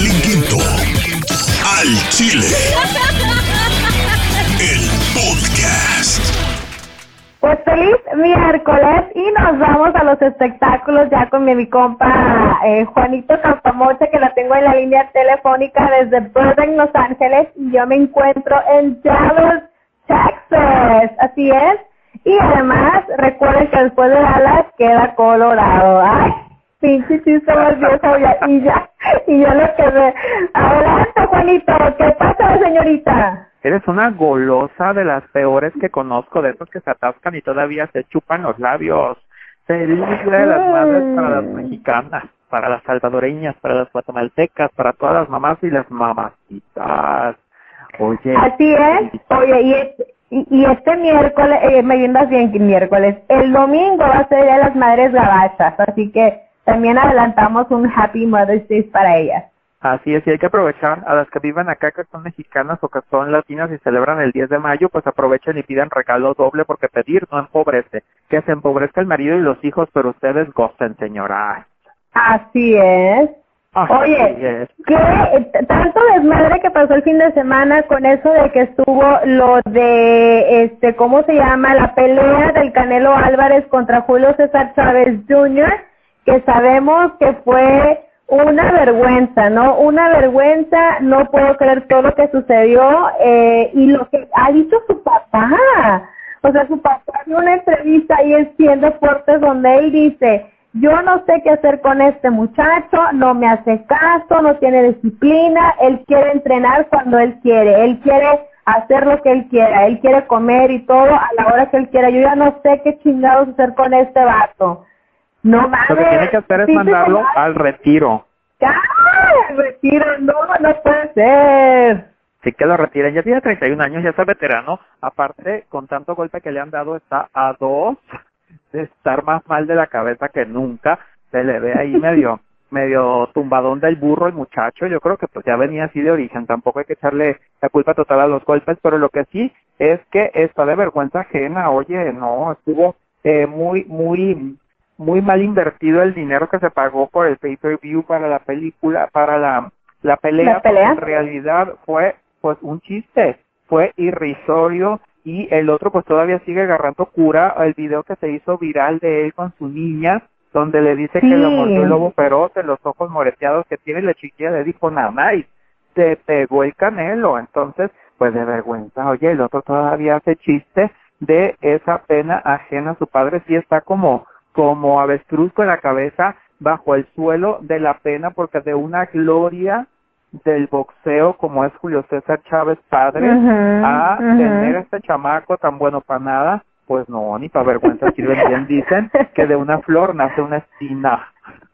Carlin Quinto. Al Chile. El podcast. Pues feliz miércoles y nos vamos a los espectáculos ya con mi, mi compa eh, Juanito Campamocha que la tengo en la línea telefónica desde Burbank, Los Ángeles y yo me encuentro en Dallas, Texas. Así es. Y además recuerden que después de Dallas queda Colorado. Ay, pinche chiste nervioso ya, y ya, y ya lo quedé. Adelante Juanito, ¿qué pasa señorita? Eres una golosa de las peores que conozco, de esos que se atascan y todavía se chupan los labios. Feliz de las madres para las mexicanas, para las salvadoreñas, para las guatemaltecas, para todas las mamás y las mamacitas. Oye. Así es. Oye, y, es- y, y este miércoles, eh, me viendas bien que miércoles, el domingo va a ser de las Madres Gabachas, así que también adelantamos un Happy Mother's Day para ellas. Así es, y hay que aprovechar a las que viven acá, que son mexicanas o que son latinas y celebran el 10 de mayo, pues aprovechen y pidan regalo doble porque pedir no empobrece. Que se empobrezca el marido y los hijos, pero ustedes gocen, señora. Así es. Así Oye, es. ¿qué tanto desmadre que pasó el fin de semana con eso de que estuvo lo de, este, ¿cómo se llama? La pelea del Canelo Álvarez contra Julio César Chávez Jr., que sabemos que fue una vergüenza, ¿no? Una vergüenza, no puedo creer todo lo que sucedió eh, y lo que ha dicho su papá. O sea, su papá dio una entrevista ahí en 100 Deportes donde él dice, yo no sé qué hacer con este muchacho, no me hace caso, no tiene disciplina, él quiere entrenar cuando él quiere, él quiere hacer lo que él quiera, él quiere comer y todo a la hora que él quiera. Yo ya no sé qué chingados hacer con este vato. No mames. Lo que tiene que hacer es sí, mandarlo al retiro. ¡Ay! Retiro, no, no puede ser. Sí que lo retiren. Ya tiene 31 años, ya es veterano. Aparte, con tanto golpe que le han dado, está a dos de estar más mal de la cabeza que nunca. Se le ve ahí medio medio tumbadón del burro el muchacho. Yo creo que pues ya venía así de origen. Tampoco hay que echarle la culpa total a los golpes, pero lo que sí es que está de vergüenza ajena. Oye, no, estuvo eh, muy, muy muy mal invertido el dinero que se pagó por el pay-per-view para la película, para la, la pelea, ¿La pelea? en realidad fue pues un chiste, fue irrisorio y el otro pues todavía sigue agarrando cura el video que se hizo viral de él con su niña, donde le dice que lo mordió el lobo feroz en los ojos moreteados que tiene y la chiquilla le dijo nada más te pegó el canelo, entonces pues de vergüenza, oye, el otro todavía hace chiste de esa pena ajena a su padre, sí está como como avestruz con la cabeza bajo el suelo de la pena porque de una gloria del boxeo como es Julio César Chávez padre a tener este chamaco tan bueno para nada, pues no, ni para vergüenza sirven bien, dicen que de una flor nace una espina.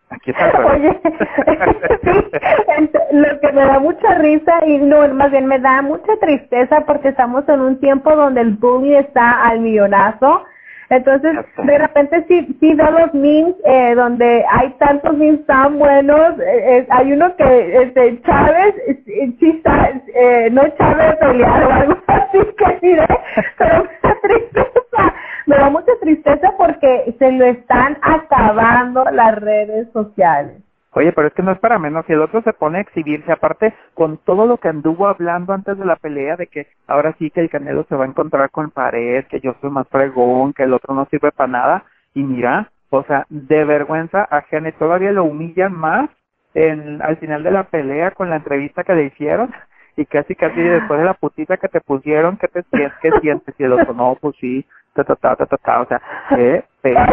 Aquí está el. Oye, lo que me da mucha risa y no, más bien me da mucha tristeza porque estamos en un tiempo donde el bullying está al millonazo. Entonces, de repente sí, sí veo los memes eh, donde hay tantos memes tan buenos. eh, eh, hay uno que, este, Chávez, eh, está, eh, no Chávez pelear o algo así que sí, ¿eh? pero me da tristeza. Me da mucha tristeza porque se lo están acabando las redes sociales. Oye, pero es que no es para menos. Si el otro se pone a exhibirse, aparte con todo lo que anduvo hablando antes de la pelea, de que ahora sí que el Canelo se va a encontrar con pared, que yo soy más fregón, que el otro no sirve para nada. Y mira, o sea, de vergüenza ajena, y todavía lo humillan más en, al final de la pelea con la entrevista que le hicieron. Y casi, casi después de la putita que te pusieron, ¿qué te sientes? ¿Qué sientes? Y el otro, no, pues sí, ta, ta, ta, ta, ta, ta. O sea, qué pena.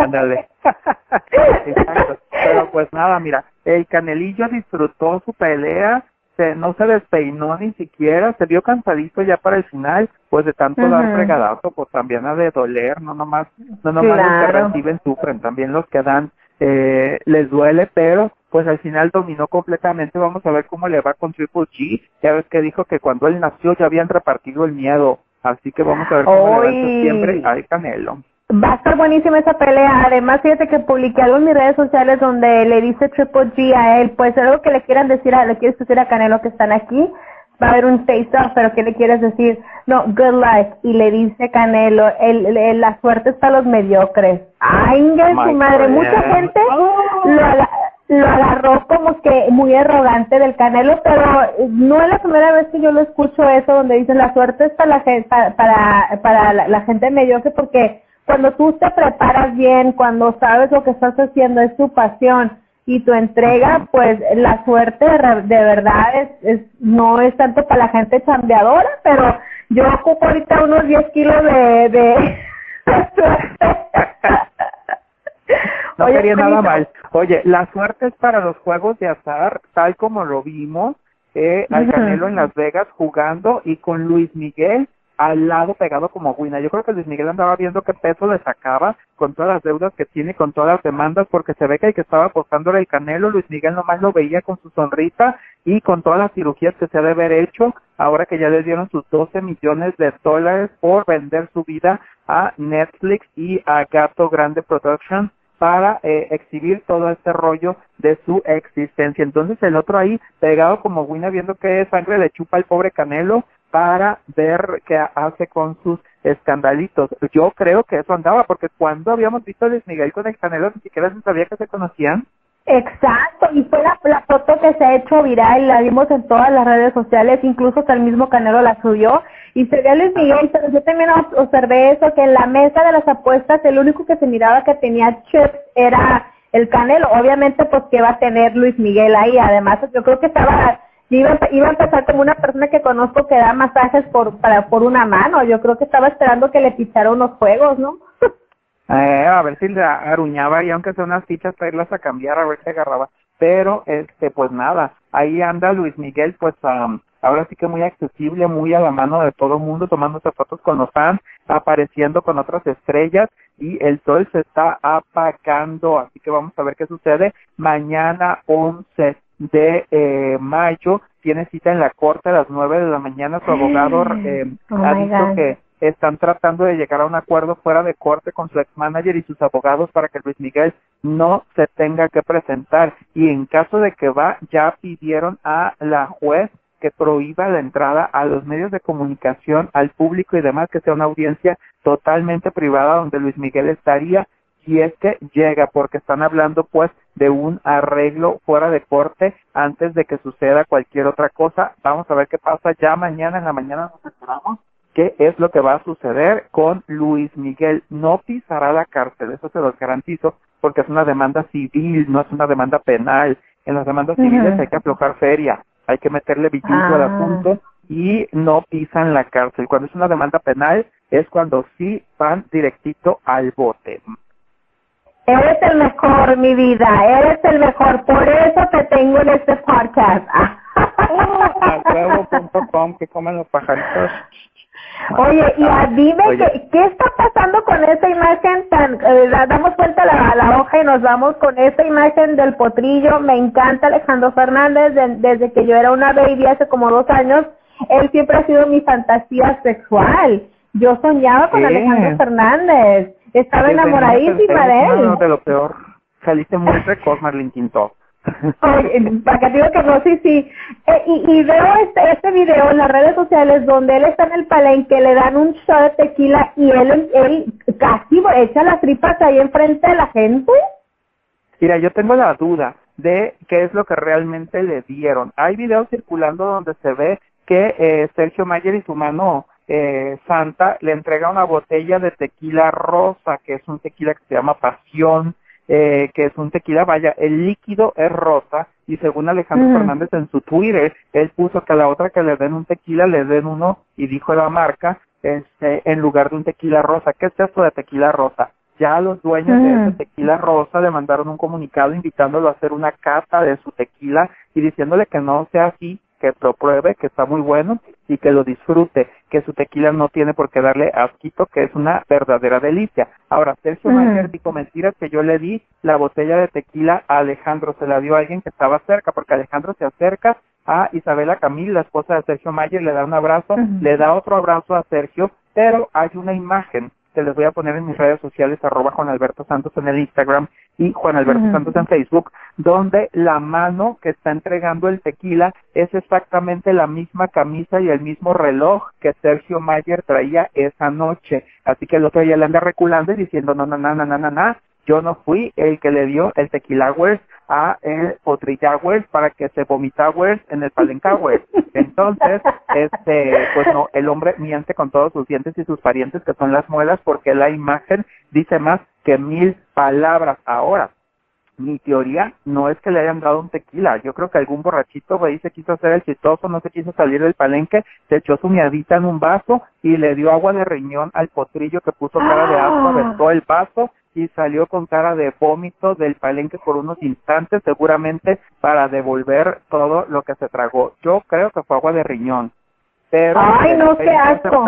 Ándale. Exacto. Pero pues nada, mira, el Canelillo disfrutó su pelea, se, no se despeinó ni siquiera, se vio cansadito ya para el final, pues de tanto dar fregadazo, pues también ha de doler, no nomás, no nomás los que reciben sufren, también los que dan eh, les duele, pero pues al final dominó completamente, vamos a ver cómo le va con Triple G, ya ves que dijo que cuando él nació ya habían repartido el miedo, así que vamos a ver cómo le va septiembre al Canelo. Va a estar buenísima esa pelea. Además, fíjate que publiqué algo en mis redes sociales donde le dice Triple G a él, pues algo que le quieran decir, a, le quieres decir a Canelo que están aquí, va a haber un face-off, pero ¿qué le quieres decir? No, good luck. Y le dice Canelo, el, el- la suerte es para los mediocres. Ay, inga su madre. Mucha gente Oh. lo, lo agarró como que muy arrogante del Canelo, pero no es la primera vez que yo lo escucho eso donde dicen la suerte es para la para, para, para la, la gente mediocre porque cuando tú te preparas bien, cuando sabes lo que estás haciendo es tu pasión y tu entrega, pues la suerte de, de verdad es, es, no es tanto para la gente chambeadora, pero yo ocupo ahorita unos 10 kilos de, de, suerte. no Oye, quería nada mal. Oye, la suerte es para los juegos de azar, tal como lo vimos eh, al Canelo en Las Vegas jugando y con Luis Miguel al lado pegado como Guina. Yo creo que Luis Miguel andaba viendo qué peso le sacaba con todas las deudas que tiene, con todas las demandas, porque se ve que el que estaba apostándole el canelo, Luis Miguel nomás lo veía con su sonrisa y con todas las cirugías que se ha de haber hecho, ahora que ya le dieron sus 12 millones de dólares por vender su vida a Netflix y a Gato Grande Productions para eh, exhibir todo este rollo de su existencia. Entonces el otro ahí pegado como Guina viendo que sangre le chupa al pobre Canelo, para ver qué hace con sus escandalitos. Yo creo que eso andaba, porque cuando habíamos visto a Luis Miguel con el Canelo, ni siquiera se sabía que se conocían. Exacto, y fue la, foto que se ha hecho viral, la vimos en todas las redes sociales, incluso hasta el mismo Canelo la subió, y se ve a Luis Miguel, pero yo también observé eso, que en la mesa de las apuestas el único que se miraba que tenía chips era el Canelo, obviamente pues que va a tener Luis Miguel ahí, además yo creo que estaba iba, iba a empezar como una persona que conozco que da masajes por para por una mano. Yo creo que estaba esperando que le pichara unos juegos, ¿no? eh, a ver si le aruñaba y aunque sea unas fichas para irlas a cambiar, a ver si agarraba. Pero, este, pues nada, ahí anda Luis Miguel, pues ahora sí que muy accesible, muy a la mano de todo el mundo, tomándose fotos con los fans, apareciendo con otras estrellas y el sol se está apagando, así que vamos a ver qué sucede mañana 11 de eh, mayo tiene cita en la corte a las nueve de la mañana. Su abogado eh, oh ha dicho que están tratando de llegar a un acuerdo fuera de corte con su ex manager y sus abogados para que Luis Miguel no se tenga que presentar. Y en caso de que va, ya pidieron a la juez que prohíba la entrada a los medios de comunicación, al público y demás, que sea una audiencia totalmente privada donde Luis Miguel estaría si es que llega, porque están hablando pues de un arreglo fuera de corte antes de que suceda cualquier otra cosa. Vamos a ver qué pasa ya mañana, en la mañana nos enteramos qué es lo que va a suceder con Luis Miguel. No pisará la cárcel, eso se los garantizo, porque es una demanda civil, no es una demanda penal. En las demandas civiles hay que aflojar feria, hay que meterle billete al ah. asunto y no pisan la cárcel. Cuando es una demanda penal es cuando sí van directito al bote. Eres el mejor, mi vida, eres el mejor, por eso te tengo en este podcast. huevo.com que comen los pajaritos. Oye, y a, dime ¿qué, qué está pasando con esa imagen tan, eh, damos vuelta la, la hoja y nos vamos con esa imagen del potrillo, me encanta Alejandro Fernández, desde que yo era una baby hace como dos años, él siempre ha sido mi fantasía sexual, yo soñaba con Alejandro Fernández, estaba enamoradísima de él. No, de lo peor. Saliste muy precoz, Marlene Quinto. Oye, para que digo que no, sí, sí. Eh, y, y veo este, este video en las redes sociales donde él está en el palenque, le dan un shot de tequila y él, él casi echa las tripas ahí enfrente de la gente. Mira, yo tengo la duda de qué es lo que realmente le dieron. Hay videos circulando donde se ve que eh, Sergio Mayer y su mano eh, Santa le entrega una botella de tequila rosa, que es un tequila que se llama Pasión, eh, que es un tequila, vaya, el líquido es rosa y según Alejandro. Fernández en su Twitter, él puso que a la otra que le den un tequila le den uno y dijo la marca este, en lugar de un tequila rosa. ¿Qué es esto de tequila rosa? Ya los dueños de ese tequila rosa le mandaron un comunicado invitándolo a hacer una cata de su tequila y diciéndole que no sea así, que lo pruebe, que está muy bueno y que lo disfrute, que su tequila no tiene por qué darle asquito, que es una verdadera delicia. Ahora, Sergio mm. dijo mentiras que yo le di la botella de tequila a Alejandro, se la dio a alguien que estaba cerca, porque Alejandro se acerca a Isabela Camil, la esposa de Sergio Mayer, le da un abrazo, le da otro abrazo a Sergio, pero hay una imagen que les voy a poner en mis redes sociales, arroba Juan Alberto Santos en el Instagram y Juan Alberto Santos en Facebook, donde la mano que está entregando el tequila es exactamente la misma camisa y el mismo reloj que Sergio Mayer traía esa noche. Así que el otro día le anda reculando y diciendo, no, no, no, no, no, no, no, yo no fui el que le dio el tequila a el Potrillawers para que se vomitawers en el Palencawers. Entonces, este, pues no, el hombre miente con todos sus dientes y sus parientes que son las muelas porque la imagen dice más que mil palabras. Ahora, mi teoría no es que le hayan dado un tequila. Yo creo que algún borrachito ahí se quiso hacer el chistoso, no se quiso salir del palenque, se echó su miadita en un vaso y le dio agua de riñón al potrillo que puso cara de asco, Ah. aventó el vaso y salió con cara de vómito del palenque por unos instantes, seguramente para devolver todo lo que se tragó. Yo creo que fue agua de riñón. Pero Ay, no, qué asco.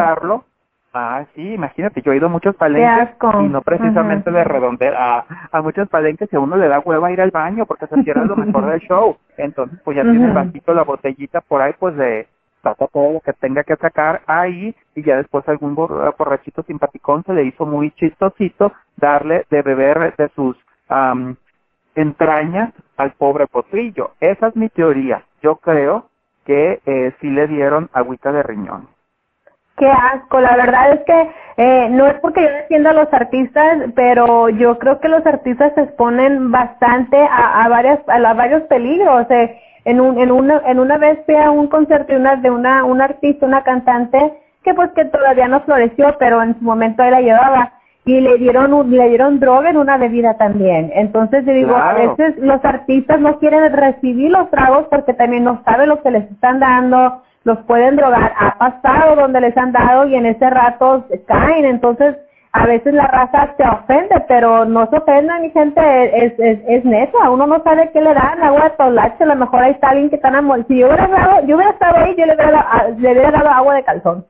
Ah, sí, imagínate, yo he ido a muchos palenques y no precisamente Ujú. de redondear a, a muchos palenques y a uno le da hueva ir al baño porque se pierde lo mejor del show. Entonces, pues ya tiene el vasito, la botellita por ahí, pues de saca todo lo que tenga que sacar ahí y ya después algún bor- borrachito simpaticón se le hizo muy chistosito darle de beber de sus am, entrañas al pobre potrillo. Esa es mi teoría. Yo creo que eh, sí le dieron agüita de riñón. Qué asco, la verdad es que eh, no es porque yo defienda a los artistas, pero yo creo que los artistas se exponen bastante a, a varias a, la- varios peligros. eh. en un, en una en una vez fui a un concierto de una de una un artista, una cantante que pues que todavía no floreció, pero en su momento él la llevaba y le dieron un- le dieron droga en una bebida también. Entonces yo digo, a veces los artistas no quieren recibir los tragos porque también no saben lo que les están dando, los pueden drogar. Ha pasado donde les han dado y en ese rato caen. Entonces, a veces la raza se ofende, pero no se ofenda, mi gente, es, es, es neta. Uno no sabe qué le dan, agua de tolache, a lo mejor ahí está alguien que está enamorado. Si yo hubiera, dado, yo hubiera estado ahí, yo le hubiera, dado- le hubiera dado agua de calzón.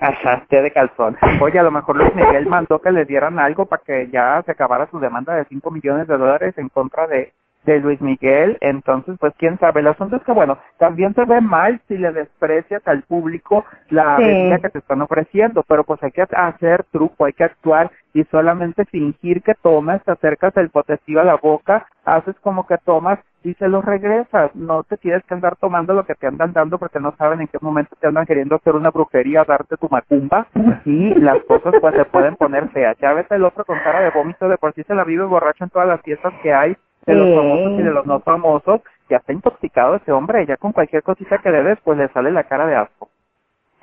Ajá, de calzón. Oye, a lo mejor Luis Miguel mandó que le dieran algo para que ya se acabara su demanda de 5 millones de dólares en contra de, de Luis Miguel. Entonces, pues quién sabe. El asunto es que, bueno, también se ve mal si le desprecias al público la Sí. bebida que te están ofreciendo, pero pues hay que hacer truco, hay que actuar y solamente fingir que tomas, te acercas el potecillo a la boca, haces como que tomas y se lo regresas. No te tienes que andar tomando lo que te andan dando porque no saben en qué momento te andan queriendo hacer una brujería, darte tu macumba y las cosas pues se pueden poner feas. Ya ves el otro con cara de vómito, de por sí se la vive borracho en todas las fiestas que hay de los famosos y de los no famosos. Ya está intoxicado ese hombre, ya con cualquier cosita que le des pues le sale la cara de asco.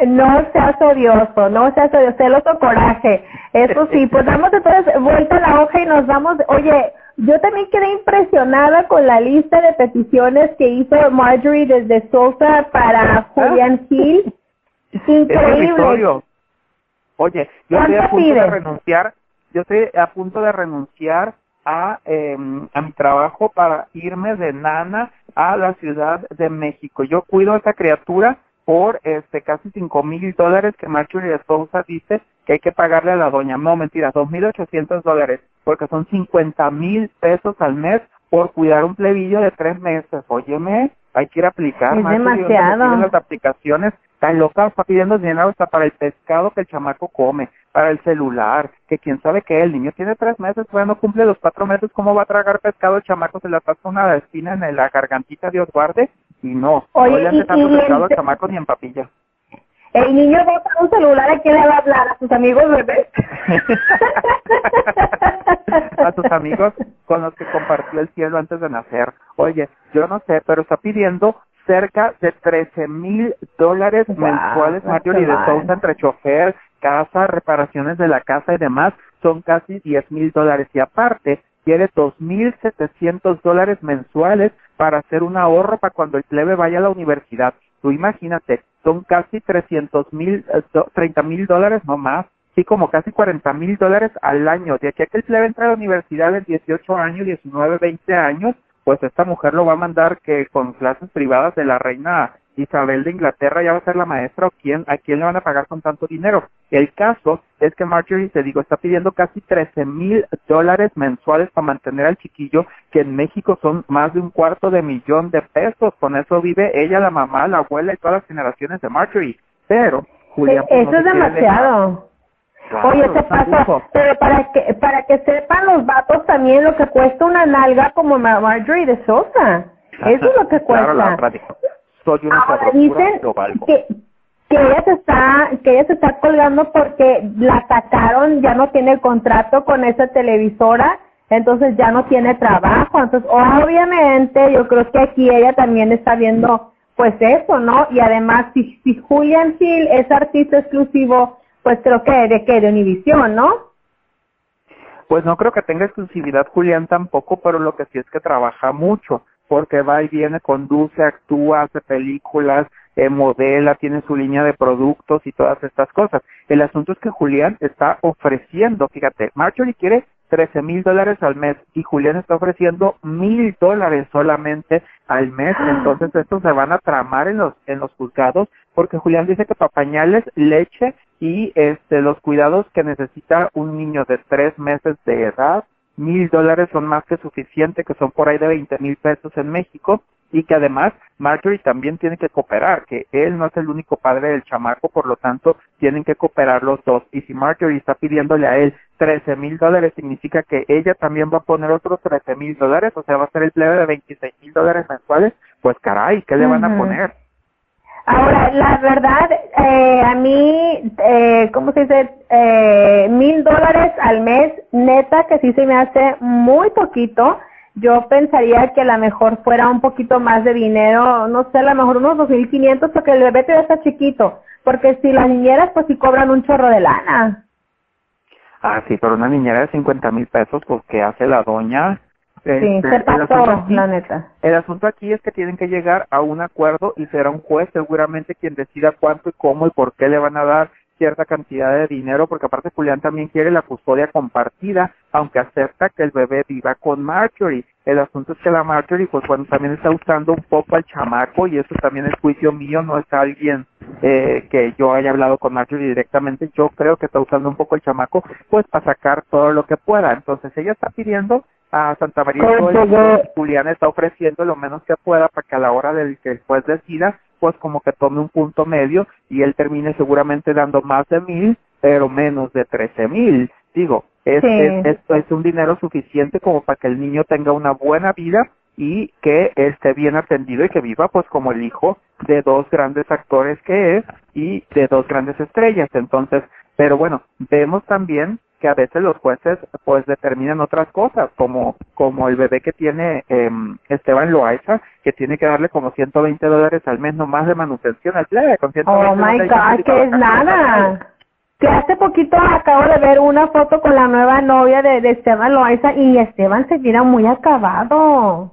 No seas odioso, no seas odioso, celoso coraje. Eso sí, pues damos entonces vuelta a la hoja y nos vamos. Oye, yo también quedé impresionada con la lista de peticiones que hizo Marjorie desde Sosa para Julian Hill. Increíble. Oye, yo estoy a ¿Cuánto punto de renunciar, yo estoy a punto de renunciar a, eh, a mi trabajo para irme de nana a la Ciudad de México. Yo cuido a esa criatura por este casi cinco mil dólares que Marjorie Sousa dice que hay que pagarle a la doña. No, mentira, dos mil ochocientos dólares, porque son cincuenta mil pesos al mes por cuidar un plebillo de tres meses. Óyeme, hay que ir a aplicar. Es Marjorie, ¿dónde me demasiado. las aplicaciones Está loca, está pidiendo dinero hasta para el pescado que el chamaco come, para el celular, que quién sabe qué, el niño tiene tres meses, todavía no cumple los cuatro meses, ¿cómo va a tragar pescado el chamaco? Se le pasa una espina en la gargantita, Dios guarde, y no, Oye, no le hace y- tanto y pescado al chamaco ni en papilla. El niño va a un celular, ¿a quién le va a hablar? ¿A sus amigos bebés? a tus amigos con los que compartió el cielo antes de nacer. Oye, yo no sé, pero está pidiendo cerca de 13 mil dólares Wow, mensuales, Marjorie de. Sousa, entre chofer, casa, reparaciones de la casa y demás, son casi 10 mil dólares. Y aparte, quiere 2.700 dólares mensuales para hacer un ahorro para cuando el plebe vaya a la universidad. Tú imagínate, son casi 300 mil, 30 mil dólares no más. Sí, como casi 40 mil dólares al año. De aquí a que el plebe entre a la universidad en 18 años, 19, 20 años, pues esta mujer lo va a mandar que con clases privadas de la reina Isabel de Inglaterra ya va a ser la maestra o quién, a quién le van a pagar con tanto dinero. El caso es que Marjorie, te digo, está pidiendo casi 13 mil dólares mensuales para mantener al chiquillo, que en México son más de un cuarto de millón de pesos. Con eso vive ella, la mamá, la abuela y todas las generaciones de Marjorie. Pero, Julián, pues, Eso no es demasiado. Claro, Oye, te pasa, pero para que para que sepan los vatos también lo que cuesta una nalga como Ma- Marjorie de Sosa. Eso es lo que cuesta. Claro, soy una Ahora dicen que que ella se está que ella se está colgando porque la sacaron, ya no tiene contrato con esa televisora. entonces ya no tiene trabajo. Entonces, obviamente, yo creo que aquí ella también está viendo, pues eso, ¿no? Y además, si, si Julian Hill es artista exclusivo, pues creo que de que de Univision, ¿no? Pues no creo que tenga exclusividad Julián tampoco, pero lo que sí es que trabaja mucho, porque va y viene, conduce, actúa, hace películas, eh, modela, tiene su línea de productos y todas estas cosas. El asunto es que Julián está ofreciendo, fíjate, Marjorie quiere 13 mil dólares al mes y Julián está ofreciendo mil dólares solamente al mes, entonces estos se van a tramar en los en los juzgados porque Julián dice que para pañales, leche y este los cuidados que necesita un niño de tres meses de edad, mil dólares son más que suficiente, que son por ahí de 20 mil pesos en México y que además Marjorie también tiene que cooperar, que él no es el único padre del chamaco, por lo tanto tienen que cooperar los dos. Y si Marjorie está pidiéndole a él 13 mil dólares, significa que ella también va a poner otros 13 mil dólares, o sea, va a ser el plebe de 26 mil dólares mensuales, pues caray, ¿qué le van a poner? Ahora, la verdad, eh, a mí, eh, ¿cómo se dice? Eh, mil dólares al mes, neta, que sí se me hace muy poquito. Yo pensaría que a lo mejor fuera un poquito más de dinero, no sé, a lo mejor unos dos mil quinientos, porque el bebé todavía está chiquito. Porque si las niñeras, pues sí cobran un chorro de lana. Ah, sí, pero una niñera de 50 mil pesos, pues ¿qué hace la doña? Sí, se Este, el pasó, asunto aquí- la neta. El asunto aquí es que tienen que llegar a un acuerdo y será un juez seguramente quien decida cuánto y cómo y por qué le van a dar cierta cantidad de dinero, porque aparte Julián también quiere la custodia compartida, aunque acepta que el bebé viva con Marjorie. El asunto es que la Marjorie, pues bueno, también está usando un poco al chamaco y eso también es juicio mío, no es alguien eh, que yo haya hablado con Marjorie directamente, yo creo que está usando un poco el chamaco, pues para sacar todo lo que pueda. Entonces ella está pidiendo a Santa María y Julián está ofreciendo lo menos que pueda para que a la hora del que el juez decida, pues como que tome un punto medio y él termine seguramente dando más de mil, pero menos de trece mil. Digo, es, Sí. es, esto es un dinero suficiente como para que el niño tenga una buena vida y que esté bien atendido y que viva pues como el hijo de dos grandes actores que es y de dos grandes estrellas. Entonces, pero bueno, vemos también que a veces los jueces pues determinan otras cosas, como como el bebé que tiene eh, Esteban Loaiza, que tiene que darle como 120 dólares al mes nomás de manutención al plebe. Con 120 Oh my God, que es nada. Que hace poquito acabo de ver una foto con la nueva novia de, de Esteban Loaiza y Esteban se mira muy acabado.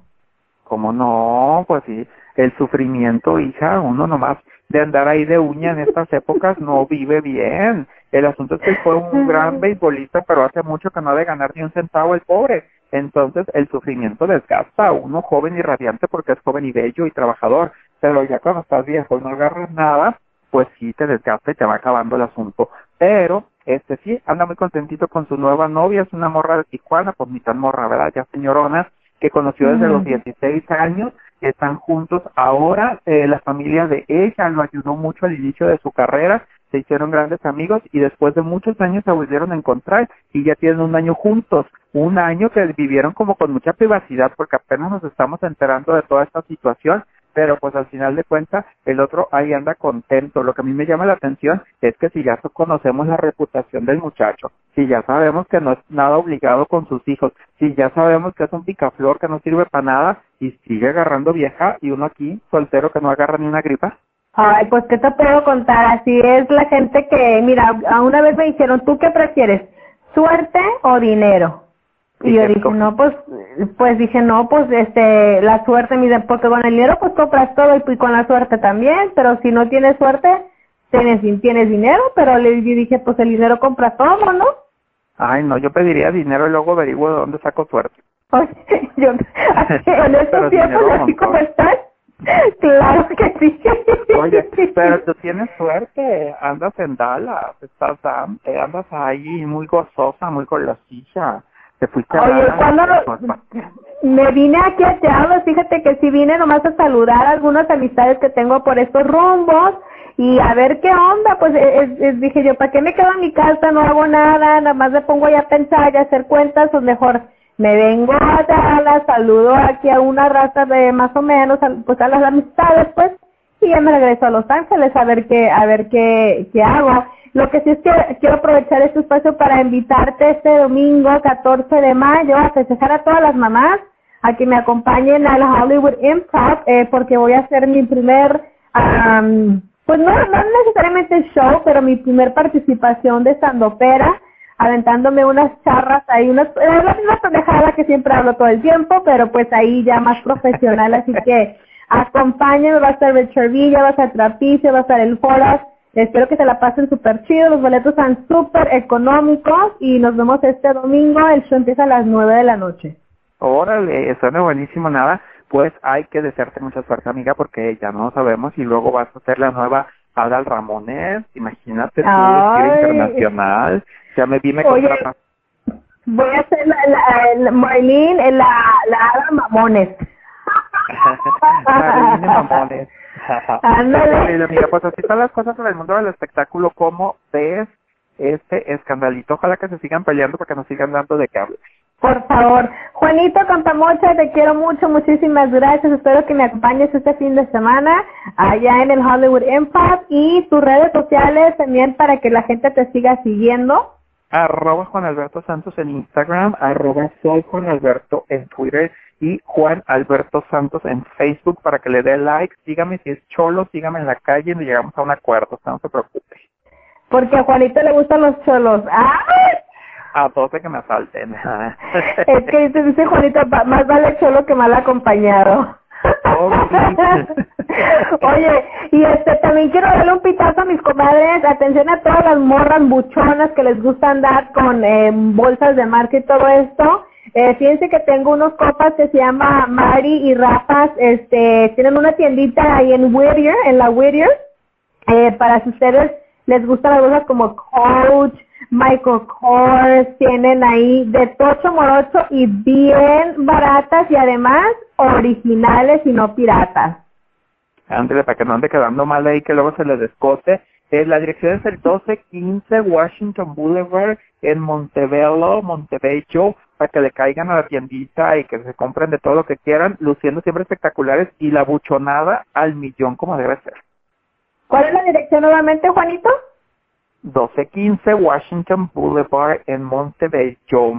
¿Cómo no? Pues sí, el sufrimiento, hija, uno nomás de andar ahí de uña en estas épocas no vive bien. El asunto es que fue un gran beisbolista, pero hace mucho que no ha de ganar ni un centavo el pobre. Entonces el sufrimiento desgasta a uno joven y radiante porque es joven y bello y trabajador. Pero ya cuando estás viejo y no agarras nada, pues sí te desgasta y te va acabando el asunto. Pero este sí anda muy contentito con su nueva novia, es una morra de Tijuana, pues ni tan morra, ¿verdad? Ya señorona, que conoció desde los 16 años, que están juntos ahora, eh, la familia de ella lo ayudó mucho al inicio de su carrera, se hicieron grandes amigos y después de muchos años se volvieron a encontrar y ya tienen un año juntos, un año que vivieron como con mucha privacidad porque apenas nos estamos enterando de toda esta situación, pero pues al final de cuentas el otro ahí anda contento. Lo que a mí me llama la atención es que si ya conocemos la reputación del muchacho, si ya sabemos que no es nada obligado con sus hijos, si ya sabemos que es un picaflor que no sirve para nada y sigue agarrando vieja y uno aquí soltero que no agarra ni una gripa. Ay, pues qué te puedo contar, así es la gente que, mira, a una vez me dijeron, ¿tú qué prefieres? ¿Suerte o dinero? Y ¿Y yo dije, no, pues, pues dije, no, pues, este, la suerte, mira, porque con el dinero pues compras todo y pues, con la suerte también, pero si no tienes suerte, tienes, tienes dinero, pero le dije, pues el dinero compra todo, ¿no? Ay, no, yo pediría dinero y luego averiguo de dónde saco suerte. Oye, yo, en estos tiempos, así como están, claro que sí. Oye, pero tú tienes suerte, andas en Dallas, estás, eh, andas ahí muy gozosa, muy golosilla. Te fuiste a Oye, Dallas, ¿cuándo pues, lo- me vine aquí a Dallas, fíjate que sí vine nomás a saludar a algunas amistades que tengo por estos rumbos y a ver qué onda, pues es- es- dije yo, ¿para qué me quedo en mi casa? No hago nada, nada más me pongo ya a pensar y a hacer cuentas, pues mejor me vengo a Dallas, saludo aquí a una raza de más o menos, pues a las amistades, pues, y ya me regreso a Los Ángeles a ver qué, a ver qué, qué hago. Lo que sí es que quiero aprovechar este espacio para invitarte este domingo 14 de mayo a festejar a todas las mamás a que me acompañen al Hollywood Improv eh, porque voy a hacer mi primer, am, pues no, no necesariamente show, pero mi primer participación de estandopera, aventándome unas charras ahí, unas, es la misma pendejada que siempre hablo todo el tiempo, pero pues ahí ya más profesional, así que acompáñenme, va a estar Richard Villa, va a estar Trapicio, va a estar el Foras, espero que se la pasen súper chido, los boletos están súper económicos y nos vemos este domingo, el show empieza a las 9 de la noche. Órale, suena buenísimo, nada. Pues hay que desearte mucha suerte, amiga, porque ya no lo sabemos y luego vas a ser la nueva Adal Ramones. Imagínate tú, Ay. internacional. Ya me vi, me Oye. Voy a hacer la, la, la Marlene, la, la Mamones. Marilyn Mamones. Ándale. Amiga, pues así están las cosas en el mundo del espectáculo. ¿Cómo ves este escandalito? Ojalá que se sigan peleando para que nos sigan dando de hablar. Por favor. Juanito Campamocha, te quiero mucho, muchísimas gracias. Espero que me acompañes este fin de semana allá en el Hollywood Improv y tus redes sociales también para que la gente te siga siguiendo. Arroba Juan Alberto Santos en Instagram, arroba soy Juan Alberto en Twitter y Juan Alberto Santos en Facebook para que le dé like, sígame si es cholo, sígame en la calle y llegamos a un acuerdo, o sea, no se preocupe. Porque a Juanito le gustan los cholos. ¡Ay! A 12 que me asalten. Es que dice, dice Juanito, "Va- más vale cholo que mal acompañado. Oye, y este también quiero darle un pitazo a mis comadres, atención a todas las morras buchonas que les gusta andar con eh, bolsas de marca y todo esto. Eh, fíjense que tengo unos copas que se llama Mari y Rapas, este, tienen una tiendita ahí en Whittier, en la Whittier, eh, para si ustedes les gustan las bolsas como Coach, Michael Kors, tienen ahí de tocho morocho y bien baratas y además originales y no piratas. Ándale, para que no ande quedando mal ahí, que luego se le descote. Eh, la dirección es el 1215 Washington Boulevard en Montebello, Montebello, para que le caigan a la tiendita y que se compren de todo lo que quieran, luciendo siempre espectaculares y la buchonada al millón como debe ser. ¿Cuál es la dirección nuevamente, Juanito? 1215 Washington Boulevard en Montebello.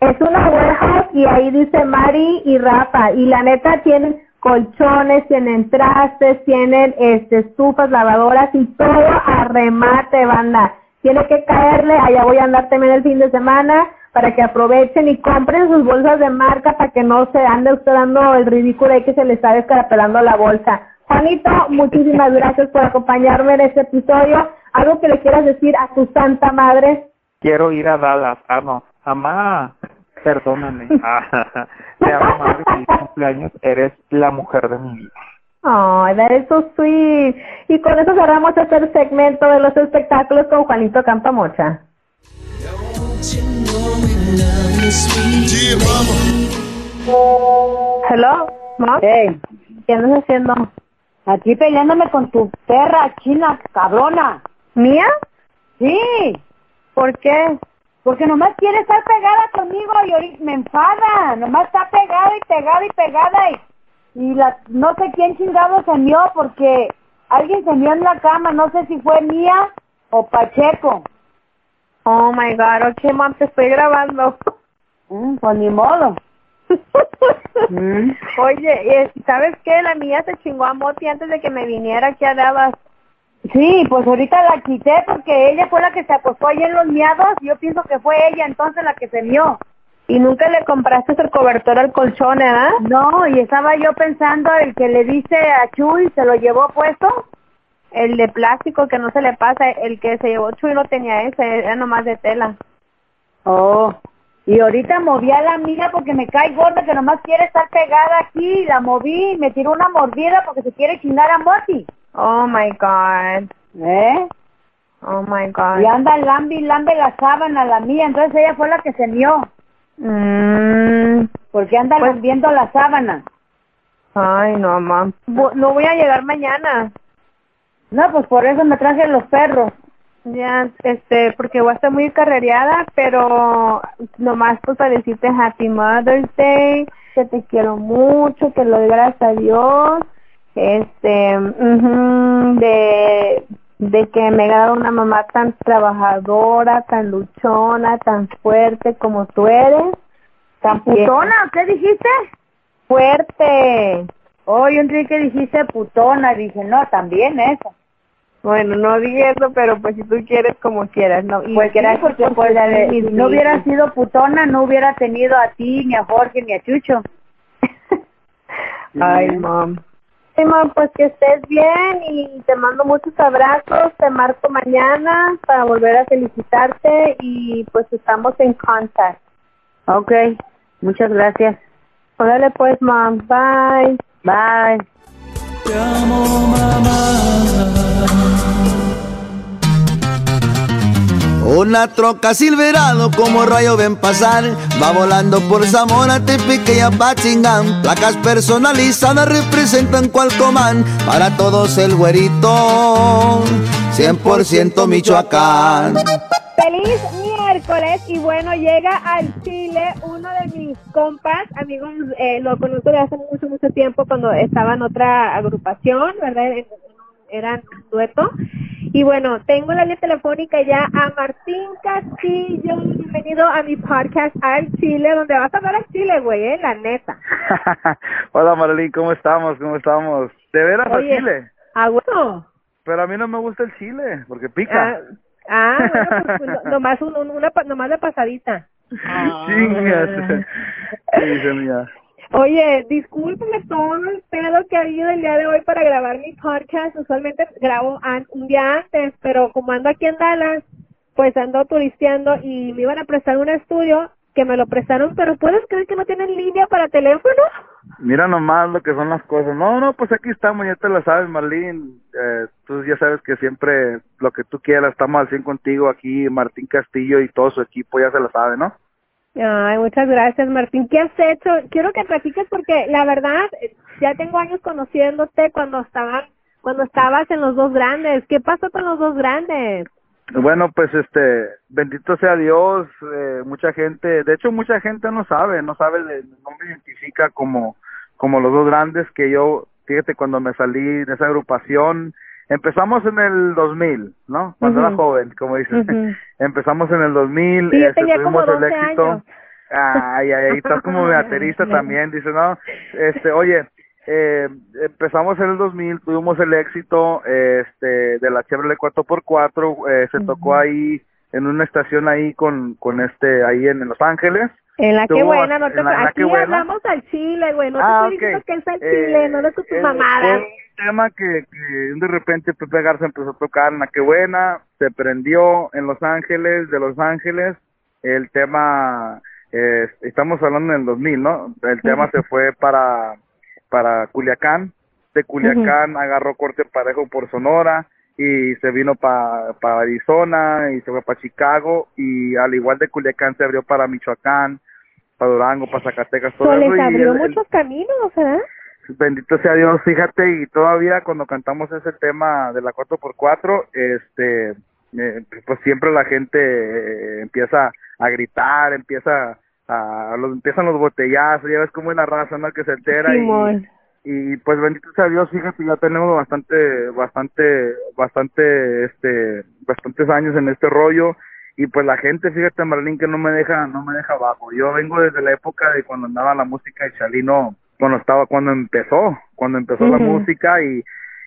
Es una warehouse y ahí dice Mari y Rafa y la neta tienen colchones, tienen trastes, tienen este estufas, lavadoras y todo a remate, banda. Tiene que caerle, allá voy a andar también el fin de semana para que aprovechen y compren sus bolsas de marca para que no se ande usted dando el ridículo y que se le está descarapelando la bolsa. Juanito, muchísimas gracias por acompañarme en este episodio. ¿Algo que le quieras decir a tu santa madre? Quiero ir a Dallas. Ah, no. Mamá, perdóname. Te amo, madre. Feliz cumpleaños. Eres la mujer de mi vida. Ay, that is so sweet. Y con eso cerramos este segmento de los espectáculos con Juanito Campamocha. Hello, ¿no? Hey, ¿Qué andas haciendo? aquí peleándome con tu perra china, cabrona. ¿Mía? Sí, ¿Por qué? Porque nomás quiere estar pegada conmigo y ahorita me enfada. Nomás está pegada y pegada y pegada y, y la, no sé quién chingado se mió porque alguien se mió en la cama. No sé si fue mía o Pacheco. Oh my god, ok, mom, te estoy grabando. Mm, pues ni modo. Mm. Oye, ¿y ¿sabes qué? La mía se chingó a Moti antes de que me viniera aquí a Dallas. Sí, pues ahorita la quité porque ella fue la que se acostó ahí en los miados. Yo pienso que fue ella entonces la que se mió. Y nunca le compraste el cobertor al colchón, ¿eh? No, y estaba yo pensando el que le dice a Chuy, se lo llevó puesto. El de plástico que no se le pasa, el que se llevó Chuy no tenía ese, era nomás de tela. Oh, y ahorita moví a la mía porque me cae gorda que nomás quiere estar pegada aquí. y La moví y me tiró una mordida porque se quiere chingar a Moti. Oh my god. ¿Eh? Oh my god. Y anda lambe y lambe la sábana la mía. Entonces ella fue la que se mió. Mm. Porque anda Pues- la sábana. Ay, no, mam. Bu- No voy a llegar mañana. No, pues por eso me traje los perros. Ya, este, porque voy a estar muy carrereada, pero nomás pues para decirte Happy Mother's Day, que te quiero mucho, que lo gracias a Dios, este, ujú, de de que me dado una mamá tan trabajadora, tan luchona, tan fuerte como tú eres. ¿Tan putona? ¿Qué dijiste? Fuerte. Oh, yo entendí que dijiste putona. Dije, no, también eso. Bueno, no dije eso, pero pues si tú quieres, como quieras, ¿no? Y pues gracias, porque pues, si no hubiera sido putona, no hubiera tenido a ti, ni a Jorge, ni a Chucho. Ay, mom. Pues que estés bien y te mando muchos abrazos. Te marco mañana para volver a felicitarte y pues estamos en contact. Ok, muchas gracias. Órale pues, mom. Bye. Bye. Te amo, mamá. Una troca silverado como rayo ven pasar. Va volando por Zamora, Tepic y Apachingán Placas personalizadas representan Cualcomán Para todos el güerito 100% Michoacán. Feliz miércoles y bueno, llega al Chile uno de mis compas, amigos, eh, lo conozco de hace mucho, mucho tiempo cuando estaba en otra agrupación, ¿verdad? Eran dueto y bueno, tengo la línea telefónica ya a Martín Castillo. Bienvenido a mi podcast al Chile, donde vas a hablar al Chile, güey, eh, la neta. Hola Marlene, ¿cómo estamos? ¿Cómo estamos? ¿De veras a Chile? Ah, bueno. Pero a mí no me gusta el chile, porque pica. Ah, ah bueno, pues, pues nomás, un, una, nomás de pasadita. Chingas. dice mía? Oye, discúlpeme todo el pedo que ha habido el día de hoy para grabar mi podcast. Usualmente grabo un día antes, pero como ando aquí en Dallas, pues ando turisteando y me iban a prestar un estudio que me lo prestaron, pero ¿puedes creer que no tienen línea para teléfono? Mira nomás lo que son las cosas. No, no, pues aquí estamos, ya te lo sabes, Marlene. Eh, tú ya sabes que siempre lo que tú quieras, estamos al 100 contigo aquí, Martín Castillo y todo su equipo, ya se lo sabe, ¿no? Ay, muchas gracias, Martín. ¿Qué has hecho? Quiero que platiques porque la verdad, ya tengo años conociéndote cuando estaban, cuando estabas en los dos grandes. ¿Qué pasó con los dos grandes? Bueno, pues este, bendito sea Dios, eh, mucha gente, de hecho mucha gente no sabe, no sabe, no me identifica como, como los dos grandes que yo, fíjate, cuando me salí de esa agrupación, Empezamos en el 2000, ¿no? Cuando era joven, como dices. Empezamos en el 2000, sí, este, tuvimos el éxito. Ay, ay, ay, estás como baterista también, dice, no, este, oye, eh, empezamos en el 2000, tuvimos el éxito este de la Chevrolet 4x4, eh, se tocó ahí en una estación ahí con con este ahí en, Los Ángeles. En la que buena, no te aquí hablamos al Chile, güey, no te ah, estoy diciendo que es al Chile, no es tu eh, mamada tema que, que de repente Pepe Garza empezó a tocar en la que buena, se prendió en Los Ángeles, de Los Ángeles, el tema, eh, estamos hablando en el 2000, ¿no? El tema se fue para, para Culiacán, de Culiacán agarró corte parejo por Sonora y se vino para pa Arizona y se fue para Chicago y al igual de Culiacán se abrió para Michoacán, para Durango, para Zacatecas, todo eso. les abrió muchos caminos, ¿verdad? Bendito sea Dios, fíjate, y todavía cuando cantamos ese tema de la 4x4, este, eh, pues siempre la gente eh, empieza a gritar, empieza a, los, empiezan los botellazos, ya ves cómo es la raza, ¿no? Que se entera y, y pues bendito sea Dios, fíjate, ya tenemos bastante, bastante, bastante, este, bastantes años en este rollo y pues la gente, fíjate Marlene, que no me deja, no me deja abajo. Yo vengo desde la época de cuando andaba la música de Chalino cuando estaba cuando empezó cuando empezó la música y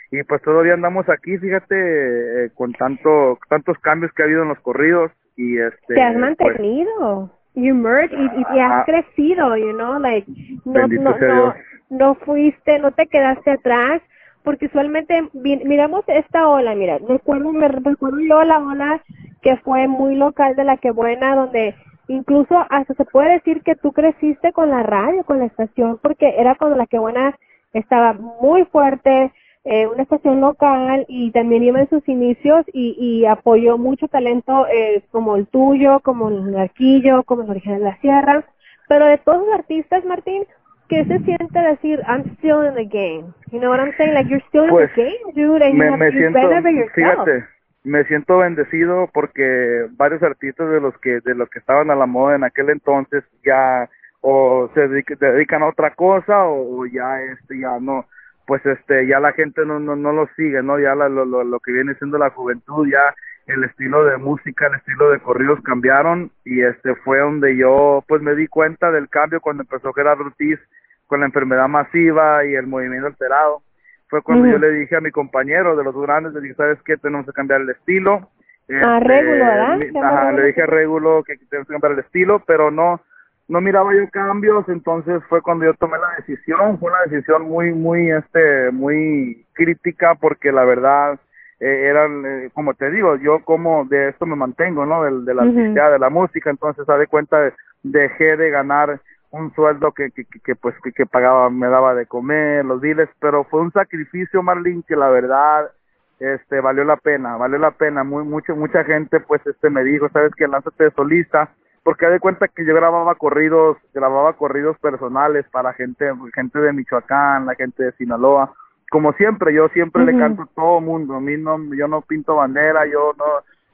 y pues todavía andamos aquí fíjate eh, con tanto tantos cambios que ha habido en los corridos y este te has pues mantenido you merged y, y, has crecido you know like no no no, no fuiste no te quedaste atrás porque usualmente miramos esta ola mira recuerdo me recuerdo yo la ola que fue muy local de la que buena donde Incluso hasta se puede decir que tú creciste con la radio, con la estación, porque era cuando la que buena estaba muy fuerte, eh, una estación local y también iba en sus inicios y, y apoyó mucho talento eh, como el tuyo, como el Arquillo, como el Origen de la Sierra. Pero de todos los artistas, Martín, ¿qué se siente decir I'm still in the game? You know what I'm saying? Like you're still in the pues, game, dude, and you have to yourself. Fíjate, me siento bendecido porque varios artistas de los que de los que estaban a la moda en aquel entonces ya o se dedican a otra cosa o, ya este ya no pues este ya la gente no no, no lo sigue, ¿no? Ya lo, lo, lo que viene siendo la juventud, ya el estilo de música, el estilo de corridos cambiaron y este fue donde yo pues me di cuenta del cambio cuando empezó Gerardo Ortiz con la enfermedad masiva y el movimiento alterado. Fue cuando yo le dije a mi compañero de los grandes, le dije, ¿sabes qué? Tenemos que cambiar el estilo. A Este, Régulo, ¿verdad? mi- ¿Se llama ajá, le dije a Régulo que tenemos que cambiar el estilo, pero no no miraba yo cambios, entonces fue cuando yo tomé la decisión, fue una decisión muy, muy, este, muy crítica porque la verdad eh, eran, eh, como te digo, yo como de esto me mantengo, ¿no? Del, de la de la música, entonces a de cuenta dejé de ganar un sueldo que, que, que, pues que, que pagaba, me daba de comer, los biles, pero fue un sacrificio, Marlene, que la verdad este valió la pena, valió la pena, muy mucho mucha gente pues este me dijo, sabes que lánzate de solista, porque de cuenta que yo grababa corridos, grababa corridos personales para gente, gente de Michoacán, la gente de Sinaloa, como siempre, yo siempre le canto a todo mundo, a mí no, yo no pinto bandera, yo no,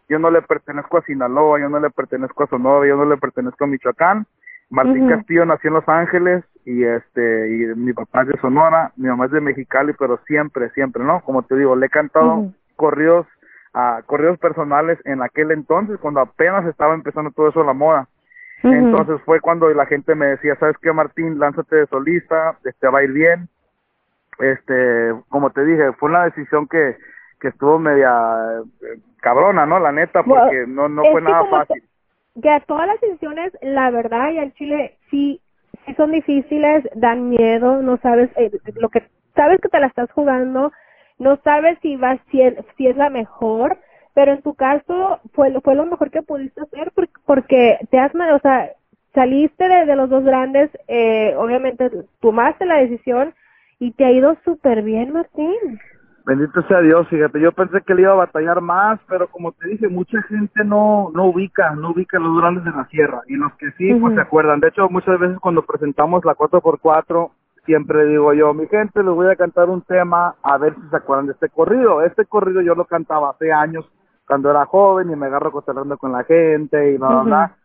yo no le pertenezco a Sinaloa, yo no le pertenezco a Sonora, yo no le pertenezco a Michoacán, Martín. Castillo nació en Los Ángeles y este y mi papá es de Sonora, mi mamá es de Mexicali, pero siempre, siempre, ¿no? Como te digo, le he cantado corridos a corridos personales en aquel entonces cuando apenas estaba empezando todo eso la moda. Entonces fue cuando la gente me decía, ¿sabes qué, Martín? Lánzate de solista, este va a ir bien. Este, como te dije, fue una decisión que que estuvo media eh, cabrona, ¿no? La neta, Bueno, porque no no fue nada fácil. Que todas las decisiones, la verdad, y al Chile sí, sí son difíciles, dan miedo, no sabes eh, lo que sabes que te la estás jugando, no sabes si va si es, si es la mejor, pero en tu caso fue fue lo mejor que pudiste hacer porque, porque te has, o sea, saliste de, de los dos grandes, eh, obviamente tomaste la decisión y te ha ido súper bien, Martín. Bendito sea Dios, fíjate, yo pensé que le iba a batallar más, pero como te dije, mucha gente no no ubica, no ubica los grandes de la sierra, y los que sí, pues se acuerdan. De hecho, muchas veces cuando presentamos la 4x4, siempre digo yo, mi gente, les voy a cantar un tema, a ver si se acuerdan de este corrido. Este corrido yo lo cantaba hace años, cuando era joven, y me agarro cotorreando con la gente, y bla, bla.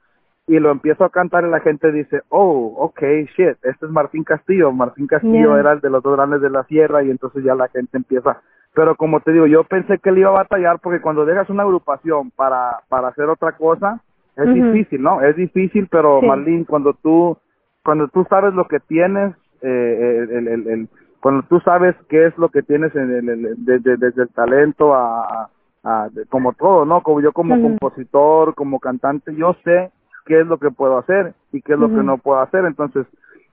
Y lo empiezo a cantar y la gente dice, oh, okay, shit, este es Martín Castillo. Martín Castillo Yeah. era el de los dos grandes de la sierra y entonces ya la gente empieza. Pero como te digo, yo pensé que él iba a batallar porque cuando dejas una agrupación para, para hacer otra cosa, es difícil, ¿no? Es difícil, pero Sí. Marlene, cuando tú, cuando tú sabes lo que tienes, eh, el, el, el- cuando tú sabes qué es lo que tienes en el, desde, desde el talento a, a- como todo, ¿no? Como yo como compositor, como cantante, yo sé qué es lo que puedo hacer y qué es lo que no puedo hacer. Entonces,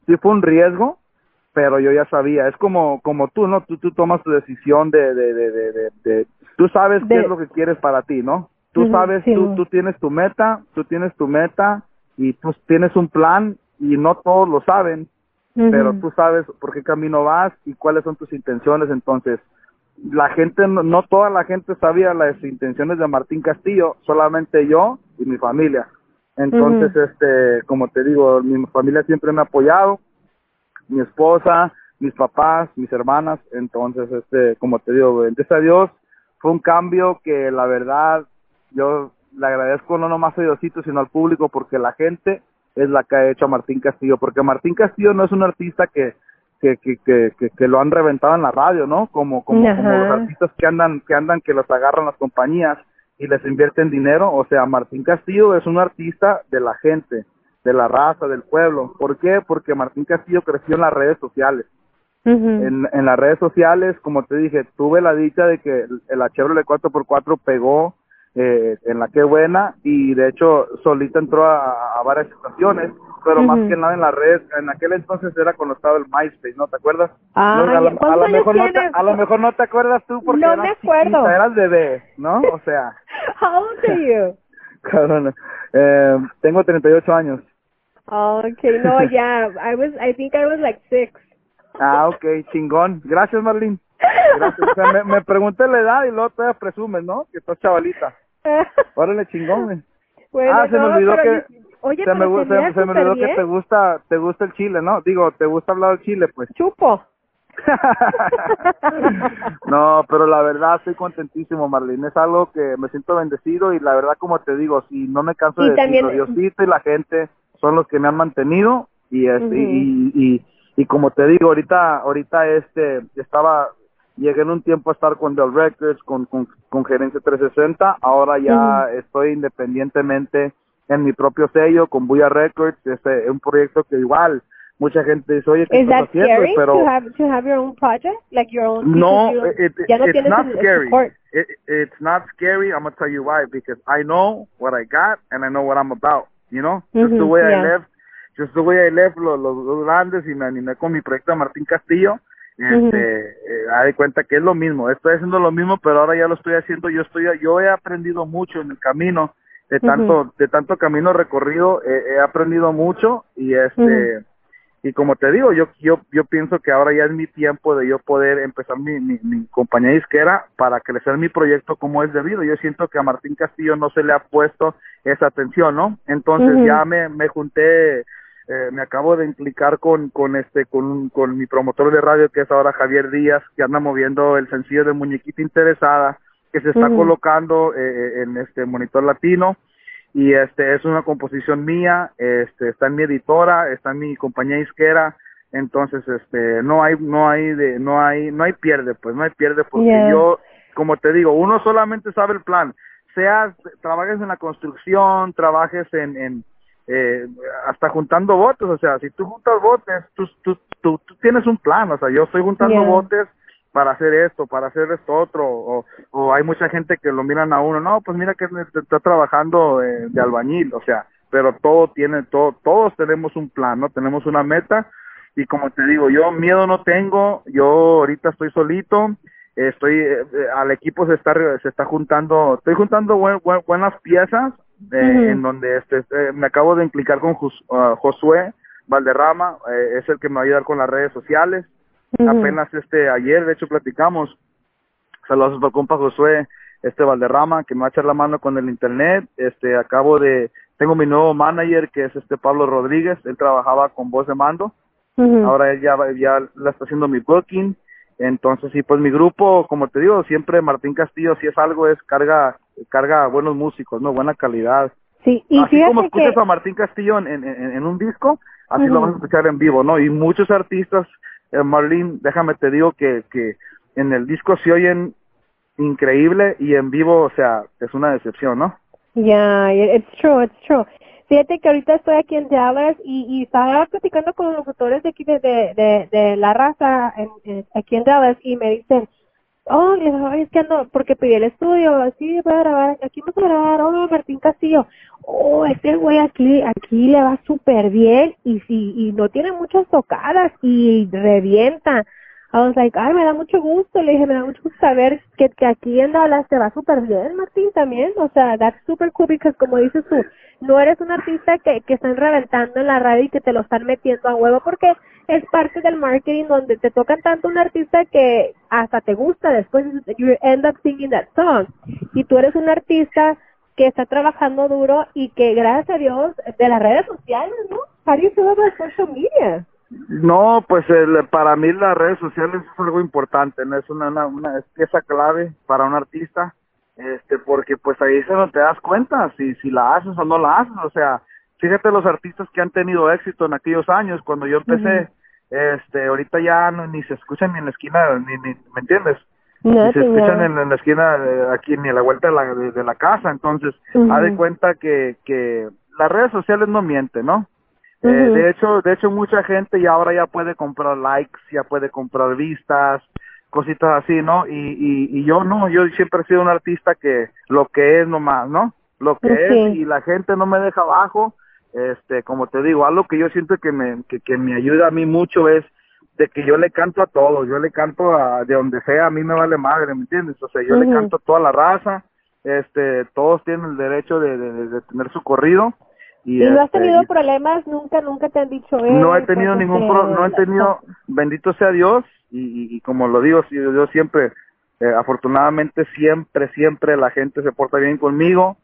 sí fue un riesgo, pero yo ya sabía. Es como como tú, ¿no? Tú, tú tomas tu decisión de, de, de, de, tú sabes qué es lo que quieres para ti, ¿no? Tú sabes, sí. tú, tú tienes tu meta, tú tienes tu meta y tú tienes un plan y no todos lo saben, pero tú sabes por qué camino vas y cuáles son tus intenciones. Entonces, la gente, no, no toda la gente sabía las intenciones de Martín Castillo, solamente yo y mi familia. Entonces, este, como te digo, mi familia siempre me ha apoyado, mi esposa, mis papás, mis hermanas. Entonces, este, como te digo, gracias a Dios, fue un cambio que la verdad yo le agradezco no nomás a Diosito, sino al público, porque la gente es la que ha hecho a Martín Castillo, porque Martín Castillo no es un artista que que, que, que, que, que lo han reventado en la radio, ¿no? Como, como los artistas que andan, que andan, que los agarran las compañías y les invierten dinero. O sea, Martín Castillo es un artista de la gente, de la raza, del pueblo. ¿Por qué? Porque Martín Castillo creció en las redes sociales. En, en las redes sociales, como te dije, tuve la dicha de que el, la Chevrolet 4x4 pegó eh, en la que buena y de hecho solita entró a, a varias estaciones, pero más que nada en las redes, en aquel entonces era cuando estaba el MySpace, ¿no te acuerdas? No, a, lo, a ¿cuántos lo años mejor no te, a lo mejor no te acuerdas tú porque No eras me acuerdo. chiquita, eras bebé, ¿no? O sea, How old are you? cabrón, eh, tengo 38 años. Oh, okay, no, yeah, I was, I think I was like six. Ah, ok, chingón. Gracias, Marlene. Gracias. O sea, me, me pregunté la edad y luego todavía presumes, ¿no? Que estás chavalita. Órale, chingón, güey. bueno, ah, se me olvidó que yo- oye, se me, se se, se olvidó que te gusta te gusta el chile, ¿no? Digo, te gusta hablar del chile, pues. Chupo. no, pero la verdad estoy contentísimo, Marlene. Es algo que me siento bendecido y la verdad, como te digo, si no me canso Y de también- decirlo, Diosito y la gente son los que me han mantenido y este y, y, y como te digo, ahorita, ahorita este, estaba, llegué en un tiempo a estar con Del Records, con, con, con Gerencia 360, ahora ya estoy independientemente en mi propio sello, con Buya Records, este, es un proyecto que igual, mucha gente dice, oye, ¿qué Is estás haciendo? scary Pero to have to have your own project, like your own? no, because you- it, it, ya no it's tienes not el- scary. It, it's not scary. I'm gonna tell you why. Because I know what I got and I know what I'm about. You know, just the way I yeah. left, just the way I left los, los, grandes y me animé con mi proyecto Martín Castillo. Este, eh, haz de cuenta que es lo mismo. Estoy haciendo lo mismo, pero ahora ya lo estoy haciendo. Yo estoy, yo he aprendido mucho en el camino de tanto, de tanto camino recorrido. eh, he aprendido mucho y este y como te digo yo yo yo pienso que ahora ya es mi tiempo de yo poder empezar mi, mi, mi compañía disquera para crecer mi proyecto como es debido yo siento que a Martín Castillo no se le ha puesto esa atención no entonces ya me me junté eh, me acabo de implicar con con este con con mi promotor de radio que es ahora Javier Díaz que anda moviendo el sencillo de muñequita interesada que se está colocando eh, en este monitor latino. Y este es una composición mía, este está en mi editora, está en mi compañía disquera, entonces este no hay no hay de no hay no hay pierde, pues no hay pierde porque Yeah. yo como te digo, uno solamente sabe el plan, seas trabajes en la construcción, trabajes en en eh, hasta juntando botes, o sea, si tú juntas botes, tú, tú, tú, tú tienes un plan, o sea, yo estoy juntando Yeah. botes para hacer esto, para hacer esto otro, o, o hay mucha gente que lo miran a uno, no, pues mira que está trabajando eh, de albañil, o sea, pero todo tiene, todo, todos tenemos un plan, ¿no? Tenemos una meta, y como te digo, yo miedo no tengo, yo ahorita estoy solito, estoy, eh, eh, al equipo se está, se está juntando, estoy juntando buen- buen- buenas piezas, eh, en donde este, este, me acabo de implicar con Jos- ah, Josué Valderrama, eh, es el que me va a ayudar con las redes sociales, apenas este ayer de hecho platicamos. Saludos al compa Josué este Valderrama que me va a echar la mano con el internet. Este acabo de tengo mi nuevo manager que es este Pablo Rodríguez. Él trabajaba con voz de mando. Ahora él ya ya la está haciendo mi booking entonces sí pues mi grupo como te digo siempre Martín Castillo si es algo es carga carga buenos músicos no buena calidad Sí, y así como escuchas que a Martín Castillo en, en, un disco, así lo vas a escuchar en vivo, ¿no? Y muchos artistas, eh, Marlene, déjame te digo que, que en el disco se oyen increíble y en vivo, o sea, es una decepción, ¿no? Yeah, it's true, it's true. Fíjate que ahorita estoy aquí en Dallas y, y estaba platicando con los locutores de aquí de, de, de, la raza en, aquí en Dallas y me dicen, oh, le digo, "Ay, es que ando, porque pedí el estudio, así voy a grabar, aquí vamos a grabar, oh, Martín Castillo, oh, este güey aquí, aquí le va súper bien y si, y no tiene muchas tocadas y revienta. I was like, ay, me da mucho gusto. Le dije, me da mucho gusto saber que, que aquí en Dallas te va súper bien, Martín, también. O sea, that's super cool because, como dices tú, no eres un artista que, que están reventando en la radio y que te lo están metiendo a huevo porque es parte del marketing donde te tocan tanto un artista que hasta te gusta después you end up singing that song. Y tú eres un artista que está trabajando duro y que, gracias a Dios, de las redes sociales, ¿no? How do you feel about social media? No, pues el- para mí las redes sociales es algo importante, ¿no? Es una, una, una es pieza clave para un artista, este, porque pues ahí se no te das cuenta si, si la haces o no la haces, o sea, fíjate los artistas que han tenido éxito en aquellos años, cuando yo empecé, este, ahorita ya no, ni se escuchan ni en la esquina, ni, ni ¿me entiendes? No, y se escuchan en, en la esquina de aquí ni a la vuelta de la, de, de la casa. Entonces haz de cuenta que que las redes sociales no mienten no Eh, de hecho de hecho mucha gente ya ahora ya puede comprar likes ya puede comprar vistas cositas así no y, y y yo no yo siempre he sido un artista que lo que es nomás no lo que Sí. es y la gente no me deja abajo este como te digo algo que yo siento que me que, que me ayuda a mí mucho es de que yo le canto a todos, yo le canto a de donde sea, a mí me vale madre, ¿me entiendes? O sea, yo le canto a toda la raza, este, todos tienen el derecho de, de, de- de tener su corrido. Y, ¿Y no has este, tenido y problemas? Nunca, nunca te han dicho eso. no he tenido ningún pro, no he tenido, bendito sea Dios, y, y, como lo digo, sí, yo siempre, eh, afortunadamente siempre, siempre la gente se porta bien conmigo,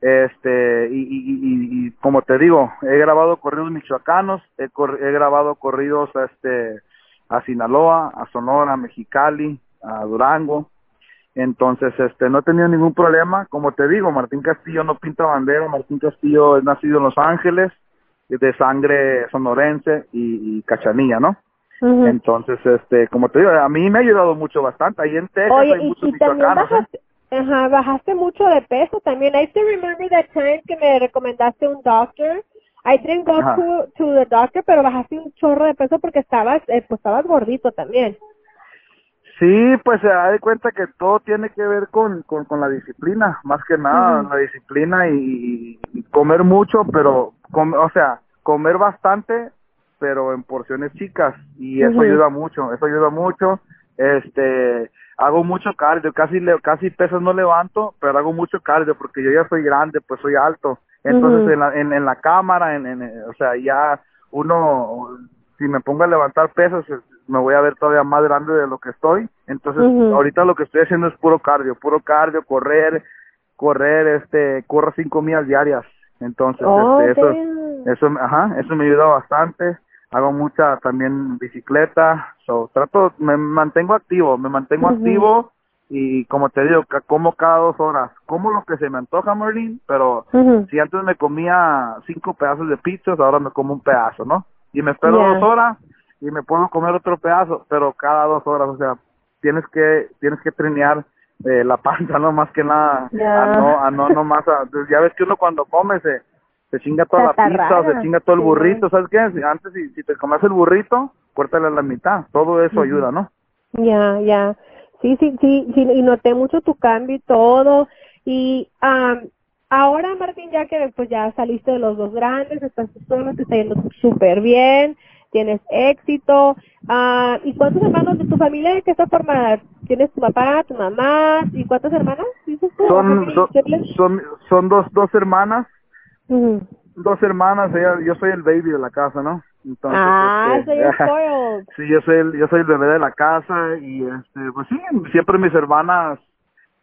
este y, y, y, y como te digo he grabado corridos michoacanos he, cor- he grabado corridos a este a Sinaloa a Sonora a Mexicali a Durango entonces este no he tenido ningún problema como te digo Martín Castillo no pinta bandera Martín Castillo es nacido en Los Ángeles de sangre sonorense y, y cachanilla, ¿no? Entonces, este, como te digo, a mí me ha ayudado mucho bastante. Ahí en Texas Oye, hay y, muchos y también ¿eh? bajaste, ajá, bajaste mucho de peso también. I still remember that time que me recomendaste un doctor. I didn't go to, to the doctor, pero bajaste un chorro de peso porque estabas, eh, pues estabas gordito también. Sí, pues se da de cuenta que todo tiene que ver con, con, con la disciplina, más que nada, la disciplina y, y comer mucho, pero, com- o sea, comer bastante, pero en porciones chicas, y eso ayuda mucho, eso ayuda mucho, este, hago mucho cardio, casi, le, casi pesas no levanto, pero hago mucho cardio, porque yo ya soy grande, pues soy alto, entonces en, la, en, en la cámara, en, en, o sea, ya uno, si me pongo a levantar pesas, me voy a ver todavía más grande de lo que estoy. Entonces, ahorita lo que estoy haciendo es puro cardio, puro cardio, correr, correr, este, corro cinco millas diarias. Entonces, Oh, este, eso, eso, ajá, eso me ayuda bastante. Hago mucha también bicicleta, so, trato, me mantengo activo, me mantengo activo y como te digo, como cada dos horas, como lo que se me antoja, Marlene, pero si antes me comía cinco pedazos de pizzas, ahora me como un pedazo, ¿no? Y me espero dos horas y me puedo comer otro pedazo, pero cada dos horas, o sea, tienes que tienes que trinear eh, la panza, no más que nada, Ya. a no, a no, no más, a- pues, ya ves que uno cuando come se, se chinga toda la pizza, o se chinga todo el burrito, ¿sabes qué? Antes si, si te comes el burrito, córtale a la mitad, todo eso ayuda, ¿no? Ya, ya. Sí, sí, sí, sí, y noté mucho tu cambio y todo. Y am, ahora, Martín, ya que pues ya saliste de los dos grandes, estás solo, te está yendo súper bien, tienes éxito. Ah, ¿Y cuántos hermanos de tu familia de qué está formada? ¿Tienes tu papá, tu mamá? ¿Y cuántas hermanas? ¿Dices tú? Son, ¿How many son, son, dos, dos hermanas, dos hermanas, ella, yo soy el baby de la casa, ¿no? Entonces, ah, este, so you're spoiled. Sí, yo soy el, yo soy el bebé de la casa y este, pues sí, siempre mis hermanas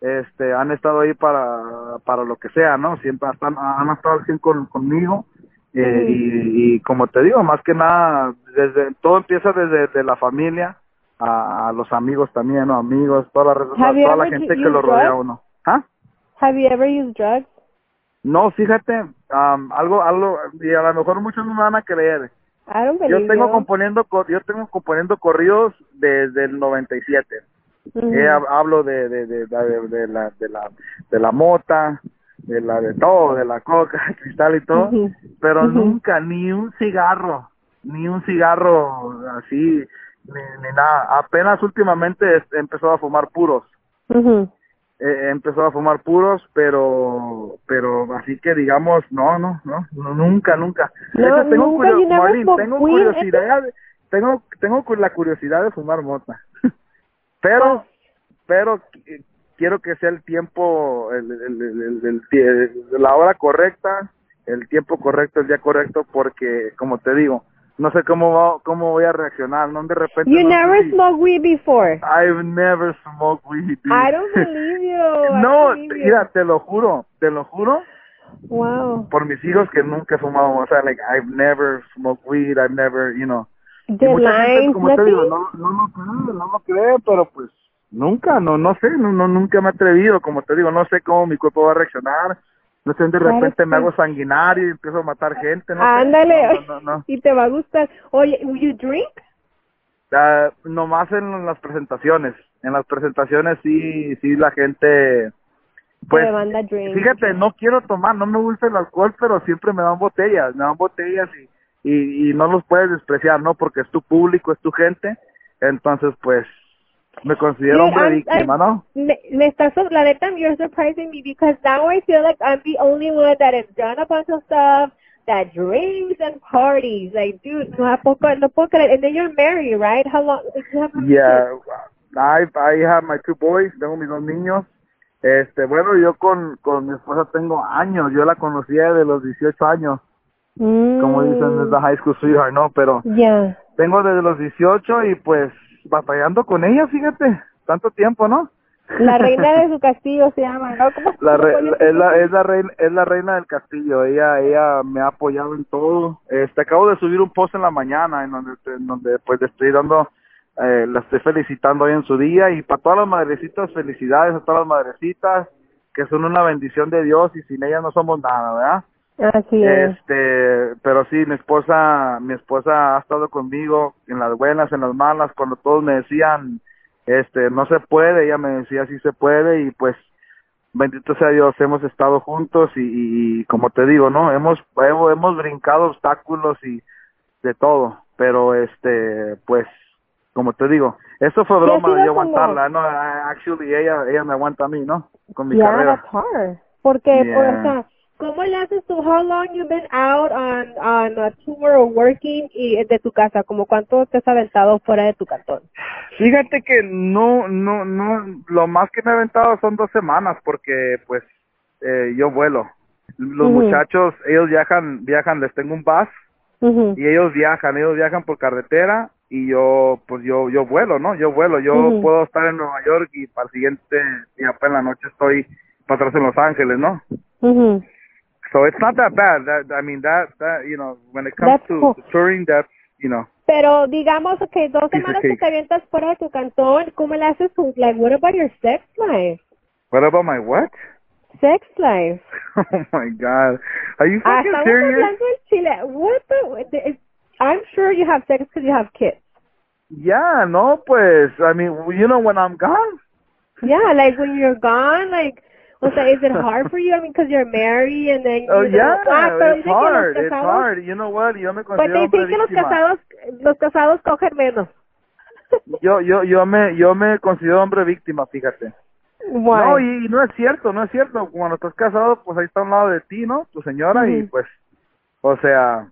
este han estado ahí para para lo que sea, ¿no? Siempre están, han estado al 100 con, conmigo eh, y, y como te digo, más que nada desde todo empieza desde de la familia a, a los amigos también, ¿no? Amigos, toda la, toda la gente que lo rodea a uno. ¿Ah? Have you ever used drugs? No, fíjate, algo algo y a lo mejor muchos no me van a creer. Yo tengo componiendo yo tengo componiendo corridos desde el 97. Ujú. Eh, hab- hablo de de, de, de, de la de la de la mota, de la de todo, de la coca, cristal y todo, pero nunca ni un cigarro, ni un cigarro así ni, ni nada. Apenas últimamente es- empezó a fumar puros. Eh, empezó a fumar puros, pero pero así que digamos, no, no, no, no, nunca, nunca. No, tengo nunca, curio- tengo curiosidad, tengo tengo la curiosidad de fumar mota. pero pero quiero que sea el tiempo el, el, la hora correcta, el tiempo correcto, el día correcto porque como te digo, no sé cómo va, cómo voy a reaccionar, no de repente You no sé never si- smoked weed before. I've never smoked weed. dude. I don't believe you. No, believe you. mira, te lo juro, te lo juro Wow. por mis hijos que nunca he fumado, o sea, like I've never smoked weed, I've never, you know. The mucha gente, como te digo, no, no lo cree, no lo cree, pero pues nunca, no, no sé, no, no, nunca me he atrevido, como te digo, no sé cómo mi cuerpo va a reaccionar, no sé, de Claro repente me hago sanguinario y empiezo a matar gente, no sé. Ándale. No. Y te va a gustar. Oye, you drink? Ah, nomás en las presentaciones, en las presentaciones sí, sí la gente, pues, drink. Fíjate, no quiero tomar, no me gusta el alcohol, pero siempre me dan botellas, me dan botellas y, y, y no los puedes despreciar, ¿no? Porque es tu público, es tu gente, entonces pues me considero hombre I'm- víctima, I'm- ¿no? Me, me estás, la neta, you're surprising me because now I feel like I'm the only one that has done a bunch of stuff, that drinks and parties. Like, dude, no, ¿a poco, no puedo creer. And then you're married, right? How long? Yeah, I, I have my two boys, tengo mis dos niños. Este, bueno, yo con, con mi esposa tengo años, yo la conocía de los 18 años, como dicen, es la high school sweetheart, ¿no? Pero Mm, Yeah. tengo desde los 18 y pues batallando con ella, fíjate, tanto tiempo, ¿no? La reina de su castillo se llama, ¿no? ¿Cómo La re- es la es la reina es la reina del castillo ella ella me ha apoyado en todo este acabo de subir un post en la mañana en donde en donde pues le estoy dando eh, la estoy felicitando hoy en su día y para todas las madrecitas felicidades a todas las madrecitas que son una bendición de Dios y sin ellas no somos nada verdad Así es. Este, pero sí, mi esposa, mi esposa ha estado conmigo en las buenas, en las malas, cuando todos me decían, este, no se puede, ella me decía sí se puede y pues bendito sea Dios, hemos estado juntos y, y como te digo, ¿no? Hemos, hemos, hemos brincado obstáculos y de todo, pero este, pues, como te digo, eso fue broma de yo como- aguantarla, ¿no? Actually, ella, ella me aguanta a mí, ¿no? Con mi yeah, carrera. that's hard. Porque, Yeah. o sea, ¿cómo le haces tú? How long you been out on, on a tour or working y de tu casa? ¿Como cuánto te has aventado fuera de tu cantón? Fíjate que no, no, no, lo más que me he aventado son dos semanas porque pues eh, yo vuelo. Los muchachos, ellos viajan, viajan, les tengo un bus y ellos viajan, ellos viajan por carretera y yo, pues yo, yo vuelo, ¿no? Yo vuelo, yo puedo estar en Nueva York y para el siguiente día, pues en la noche estoy para atrás en Los Ángeles, ¿no? So it's not that bad. That, I mean, that, that, you know, when it comes That's to, cool. to touring, that's, you know, Pero digamos que dos Piece semanas que te avientas fuera de tu cantón, ¿cómo le haces? Like, what about your sex life? what about my what? Sex life. Oh my God. Are you Ah, fucking serious? en Chile. What the- I'm sure you have sex because you have kids. Yeah, no, pues, I mean, you know, when I'm gone. Yeah, like when you're gone, like, o sea, is it hard for you? I mean, because you're married and then Oh yeah, ah, it's hard, it's hard. You know what? Yo me considero te hombre dicen que los casados, los casados cogen menos. Yo, yo, yo me, yo me considero hombre víctima, fíjate. Why? No, y, y no es cierto, no es cierto. Cuando estás casado, pues ahí está a un lado de ti, ¿no? Tu señora y Ujú. pues, o sea,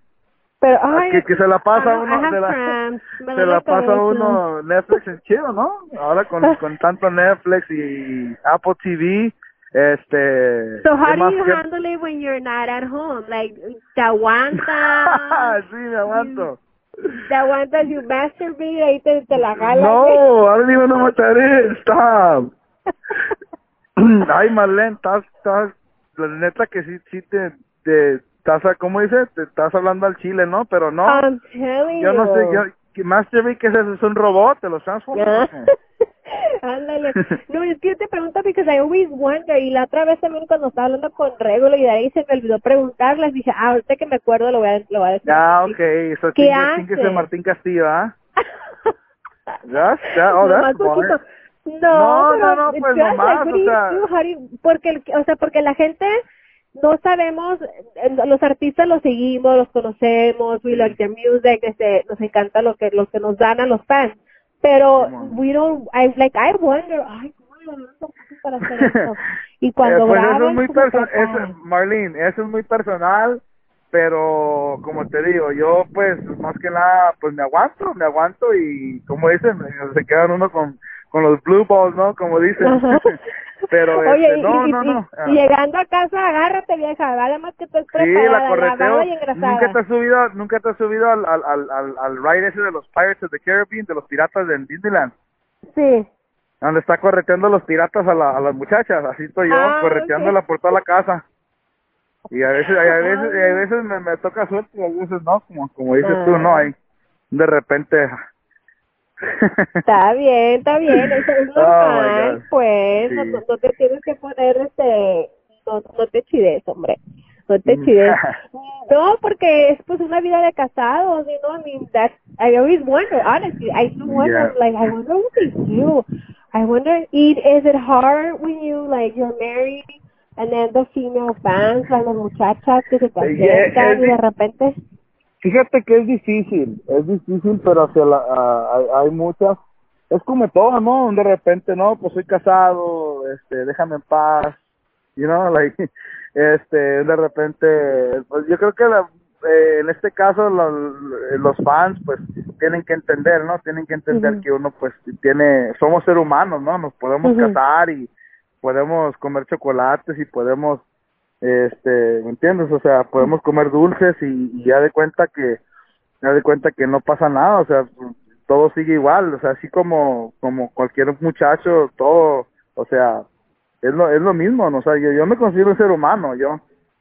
pero, ay, que, que se la pasa uno, se la, se la pasa uno Netflix en chido, ¿no? Ahora con, con tanto Netflix y Apple TV, este... So how ¿qué do you que- handle it when you're not at home? Like, te aguantas, sí, me aguanto. te aguantas, you masturbate, ahí te, te la jalas. No, I don't even know what that is. Stop. Ay, Marlene, estás, estás, la neta que sí, sí te, te, estás, ¿cómo dice? Te estás hablando al chile, ¿no? Pero no, I'm telling yo no sé, yo, Master que es eso? ¿Es un robot? ¿Te los transformas? Ándale. No, es que yo te pregunto porque I always wonder. Y la otra vez también cuando estaba hablando con Regulo y de ahí se me olvidó preguntarles. Dije, ah, ahorita que me acuerdo lo voy a, lo voy a decir. Ah, ok, eso ¿Qué hace? Martín Castillo, ¿ah? That's, that, oh, that's. No, No, no, pues nomás, o sea- porque, o sea, porque la gente no sabemos, eh, los artistas los seguimos, los conocemos, we like their music, este, nos encanta lo que, lo que nos dan a los fans, pero we don't, I like, I wonder, ay, ¿cómo le harán los artistas para hacer esto? Y cuando Eh, pues eso es muy ¿cómo perso- preparan? eso- Marlene, eso es muy personal, pero como te digo, yo pues más que nada, pues me aguanto, me aguanto y como dicen, se quedan uno con, con los blue balls, ¿no? Como dicen. Ajá. pero Oye, este, y, no, y- no, y- no. y llegando a casa, agárrate vieja, vale más que estés Sí, la correteo. engrasada. Nunca te has subido, nunca te has subido al, al, al, al, al ride ese de los Pirates of the Caribbean, de los piratas de Disneyland. Sí. Donde está correteando los piratas a, la, a las muchachas, así estoy yo, Ah, correteándola por toda la casa. Y a veces, a veces, y a veces me, me toca suerte y a veces no, como, como dices tú, Ah. no, hay de repente. Está bien, está bien, eso es Oh, normal, God. pues, no, Sí. no, no te tienes que poner, este, no, no te chides, hombre, no te Mm. chides. No, porque es pues una vida de casados, you know, I mean, that, I always wonder, honestly, I do wonder, Yeah. like, I wonder what they do. I wonder, it, is it hard when you, like, you're married, and then the female fans, like, las muchachas que se te Yeah, acercan y de repente, Fíjate que es difícil, es difícil, pero hacia la, ah, hay, hay muchas, es como todo, ¿no? De repente, no, pues soy casado, este, déjame en paz, you know, like, este, de repente, pues yo creo que la, eh, en este caso los, los fans, pues, tienen que entender, ¿no? Tienen que entender que uno, pues, tiene, somos seres humanos, ¿no? Nos podemos casar y podemos comer chocolates y podemos este, ¿me entiendes? O sea, podemos comer dulces y, y ya de cuenta que, ya de cuenta que no pasa nada, o sea, todo sigue igual, o sea, así como, como cualquier muchacho, todo, o sea, es lo, es lo mismo, ¿no? o sea, yo, yo me considero un ser humano, yo,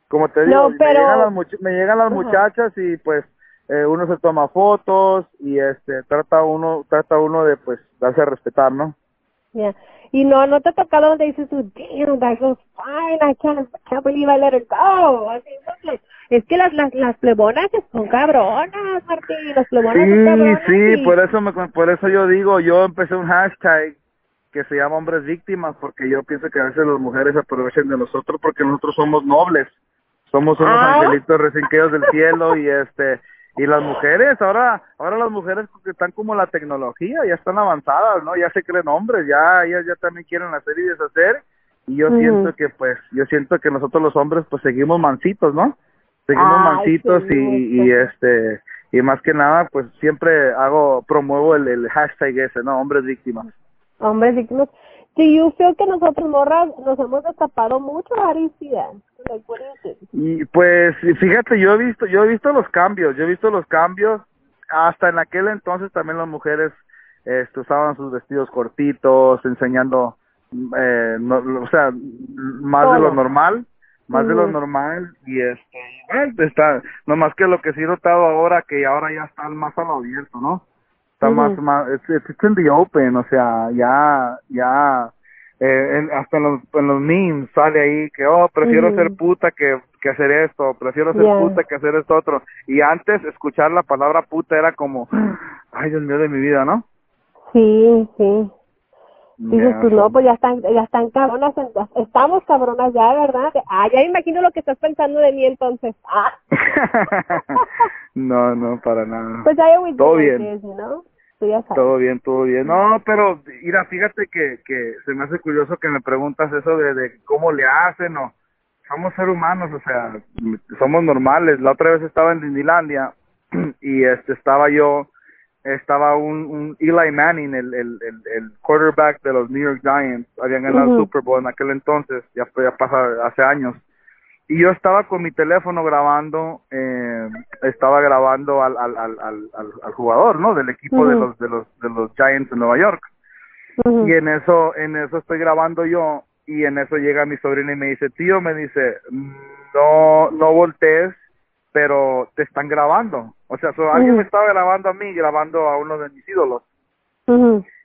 como te digo, No, me llegan las, much- me llegan las muchachas y pues eh, uno se toma fotos y este, trata uno, trata uno de pues darse a respetar, ¿no? Yeah. Y no, no te ha tocado donde dices tú, damn, that goes fine, I can't, can't believe I let her go. Así. Es que las, las, las plebonas son cabronas, Martín, las plebonas son Sí, cabronas. sí, y- por eso me, por eso yo digo, yo empecé un hashtag que se llama hombres víctimas porque yo pienso que a veces las mujeres aprovechan de nosotros porque nosotros somos nobles, somos unos Ah. angelitos recién del cielo y este y las mujeres ahora ahora las mujeres están como la tecnología ya están avanzadas, ¿no? Ya se creen hombres, ya ellas ya también quieren hacer y deshacer y yo siento que pues yo siento que nosotros los hombres pues seguimos mansitos, ¿no? Seguimos Ay, mansitos sí, y, y este y más que nada pues siempre hago promuevo el, el hashtag ese no hombres víctimas Hombres víctimas. Do you feel que nosotros, morras, nos hemos destapado mucho, Aristida? Like, what y pues fíjate yo he visto yo he visto los cambios yo he visto los cambios. Hasta en aquel entonces también las mujeres este, usaban sus vestidos cortitos enseñando eh, no, o sea más de lo normal más de lo normal y este bueno, está nomás que lo que sí he notado ahora que ahora ya están más a lo abierto no está más más it's, it's- in the open o sea ya ya eh, en- hasta en los, en los memes sale ahí que oh prefiero ser puta que, que hacer esto prefiero ser Yeah. puta que hacer esto otro y antes escuchar la palabra puta era como ay Dios mío de mi vida no Sí, sí. Dices tú, no, pues ya están, ya están cabronas, estamos cabronas ya, ¿verdad? Ah, ya imagino lo que estás pensando de mí entonces. Ah, no no para nada pues always Todo bien. Tú ya sabes. Todo bien, todo bien. No, pero mira, fíjate que, que se me hace curioso que me preguntas eso de, de cómo le hacen o somos seres humanos, o sea, somos normales. La otra vez estaba en Disneylandia y este estaba yo, estaba un, un Eli Manning, el, el, el, quarterback de los New York Giants, habían ganado el. Super Bowl en aquel entonces, ya, ya pasa hace años. Y yo estaba con mi teléfono grabando, eh, estaba grabando al, al, al, al, jugador, ¿no? Del equipo de los de los de los Giants de Nueva York. Y en eso en eso estoy grabando yo y en eso llega mi sobrina y me dice, "Tío, me dice, no no voltees, pero te están grabando." O sea, so, alguien me estaba grabando a mí, grabando a uno de mis ídolos.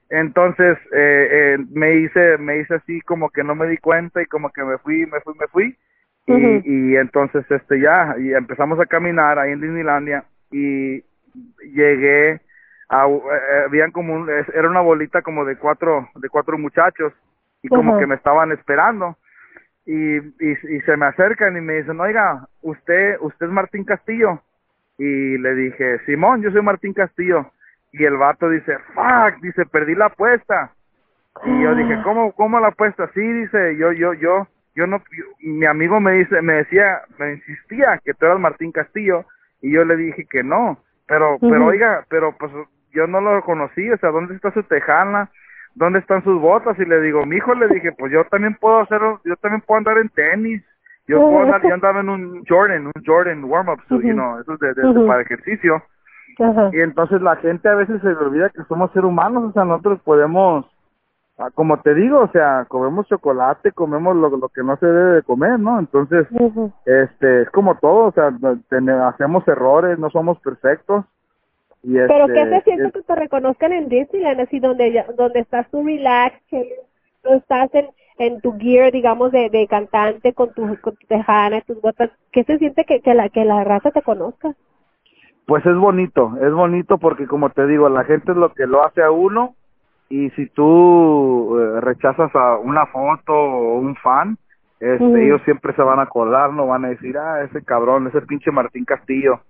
Entonces eh, eh, me hice me hice así como que no me di cuenta y como que me fui, me fui, me fui. Y, y entonces este ya y empezamos a caminar ahí en Disneylandia y llegué a eh, eh, habían como un, era una bolita como de cuatro de cuatro muchachos y como que me estaban esperando y, y y se me acercan y me dicen oiga usted usted es Martín Castillo y le dije Simón yo soy Martín Castillo y el vato dice fuck dice perdí la apuesta y yo dije, ¿cómo, cómo la apuesta? Sí, dice, yo, yo, yo, yo no, yo- mi amigo me dice, me decía, me insistía que tú eras Martín Castillo, y yo le dije que no, pero, pero oiga, pero pues yo no lo conocí, o sea, ¿dónde está su tejana? ¿Dónde están sus botas? Y le digo, mi hijo, le dije, pues yo también puedo hacer, yo también puedo andar en tenis, yo puedo andar, yo andaba en un Jordan, un Jordan warm-up, suit, you Ujú. know, eso es de, para ejercicio, y entonces la gente a veces se le olvida que somos seres humanos, o sea, nosotros podemos, ah, como te digo, o sea, comemos chocolate, comemos lo, lo que no se debe de comer, ¿no? Entonces, este, es como todo, o sea, hacemos errores, no somos perfectos. Y Pero ¿qué se siente es- que te reconozcan en Disneyland, así donde ya- donde estás tú relax, que no estás en, en tu gear, digamos, de, de cantante con tu, con tu tejana, tus botas? ¿Qué se siente que, que, la, que la raza te conozca? Pues es bonito, es bonito porque como te digo, la gente es lo que lo hace a uno y si tú eh, rechazas a una foto o un fan, este, ellos siempre se van a acordar, no van a decir, ah, ese cabrón, ese pinche Martín Castillo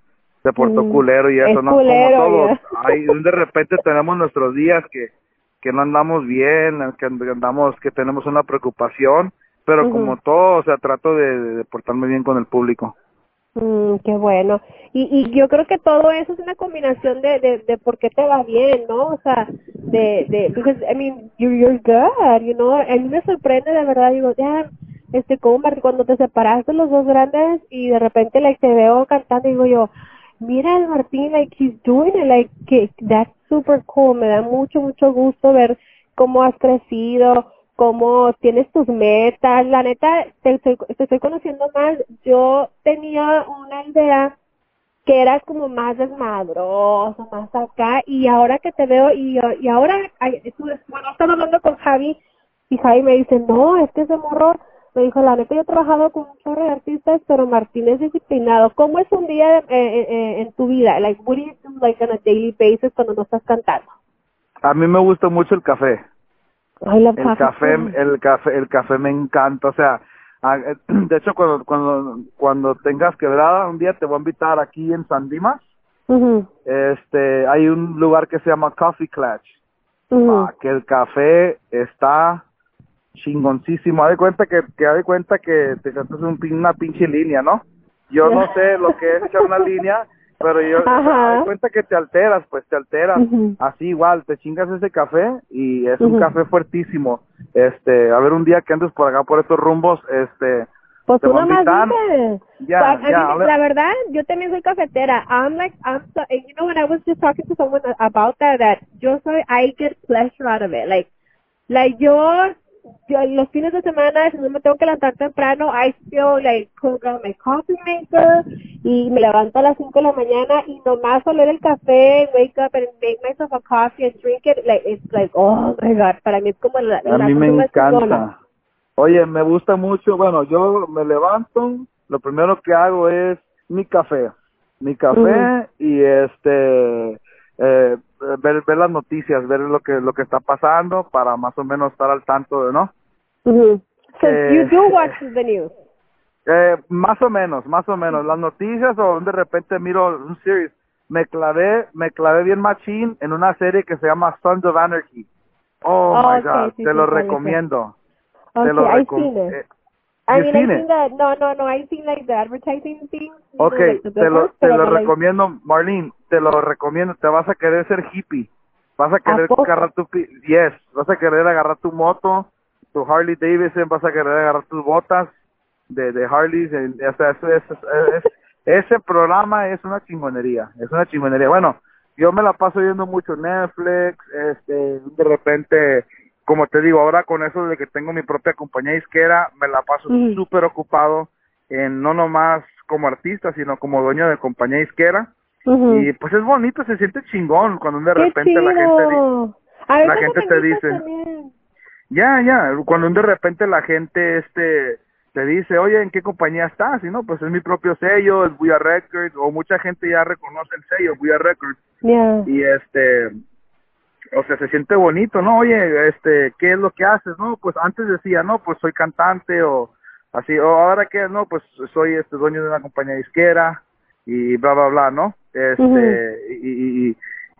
se portó Mm, culero y es eso, no culero, como todos. Hay, de repente tenemos nuestros días que, que no andamos bien, que andamos, que tenemos una preocupación, pero como todo, o sea, trato de, de portarme bien con el público. Mm, qué bueno. Y, y yo creo que todo eso es una combinación de, de, de por qué te va bien, ¿no? O sea, de, de, because, I mean, you're, you're good, you know. A mí me sorprende de verdad, digo, ya, este, como cuando te separaste los dos grandes y de repente, like, te veo cantando, digo yo, mira el Martín, like, he's doing it, like, que, that's super cool. Me da mucho, mucho gusto ver cómo has crecido, cómo tienes tus metas. La neta, te estoy, te estoy conociendo más. Yo tenía una idea que eras como más desmadroso, más acá, y ahora que te veo, y, y ahora, bueno, estaba hablando con Javi, y Javi me dice, no, es que ese morro, me dijo, la neta, yo he trabajado con un chorro de artistas, pero Martín es disciplinado. ¿Cómo es un día eh, eh, eh, en tu vida? Like, what do you do, like, on a daily basis cuando no estás cantando? A mí me gusta mucho el café. I love El café, too. el café, el café me encanta, o sea, eh, de hecho cuando cuando cuando tengas quebrada un día te voy a invitar aquí en San Dimas, Ujú, este, hay un lugar que se llama Coffee Clutch, ujú. ah, que el café está chingoncísimo, haz de cuenta que, que haz de cuenta que te haces un, una pinche línea, ¿no? Yo no sé lo que es echar una línea, pero yo, haz de cuenta que te alteras, pues te alteras, así igual, te chingas ese café y es un café fuertísimo, este, a ver un día que andes por acá, por estos rumbos, este, Pues tú nomás dime. Ya, Pues, la verdad, yo también soy cafetera. I'm like, I'm so, and you know when I was just talking to someone about that, that yo soy, I get pleasure out of it. Like, like yo, yo los fines de semana, si no me tengo que levantar temprano, I still like cook my coffee maker y me levanto a las 5 de la mañana y nomás oler el café, wake up and make myself a coffee and drink it, like, it's like, oh my god, para mí es como la, A la mí me encanta. Oye, me gusta mucho. Bueno, yo me levanto, lo primero que hago es mi café. Mi café y este eh, ver, ver las noticias, ver lo que lo que está pasando para más o menos estar al tanto de, ¿no? Mhm. So Eh, you do watch the news. Eh, más o menos, más o menos. Las noticias o de repente miro un series. Me clavé, me clavé bien machín en una serie que se llama Sons of Anarchy. Oh, Oh, my God, sí, te sí, lo recomiendo. Okay, te lo I've I mean, that. No, no, no. I've seen like the advertising you know, Ok, like the te lo, te lo like- recomiendo, Marlene, te lo recomiendo, te vas a querer ser hippie, vas a querer agarrar tu, yes, vas a querer agarrar tu moto, tu Harley Davidson, vas a querer agarrar tus botas de, de Harley, o sea, eso es, es- ese programa es una chingonería, es una chingonería, bueno, yo me la paso viendo mucho Netflix, este, de repente, como te digo, ahora con eso de que tengo mi propia compañía isquera, me la paso Ujú. súper ocupado en no nomás como artista, sino como dueño de compañía isquera. Ujú. Y pues es bonito, se siente chingón cuando de repente la gente la ¿cómo gente te dice, también? ya, ya, cuando de repente la gente este te dice, oye, ¿en qué compañía estás? Y no, pues es mi propio sello, es Buya Records, o mucha gente ya reconoce el sello, Buya Records, Yeah. y este, o sea, se siente bonito, ¿no? Oye, este, ¿qué es lo que haces? No, pues antes decía, no, pues soy cantante, o así, o ahora qué, no, pues soy este dueño de una compañía disquera, y bla, bla, bla, ¿no? Este, y, y, y-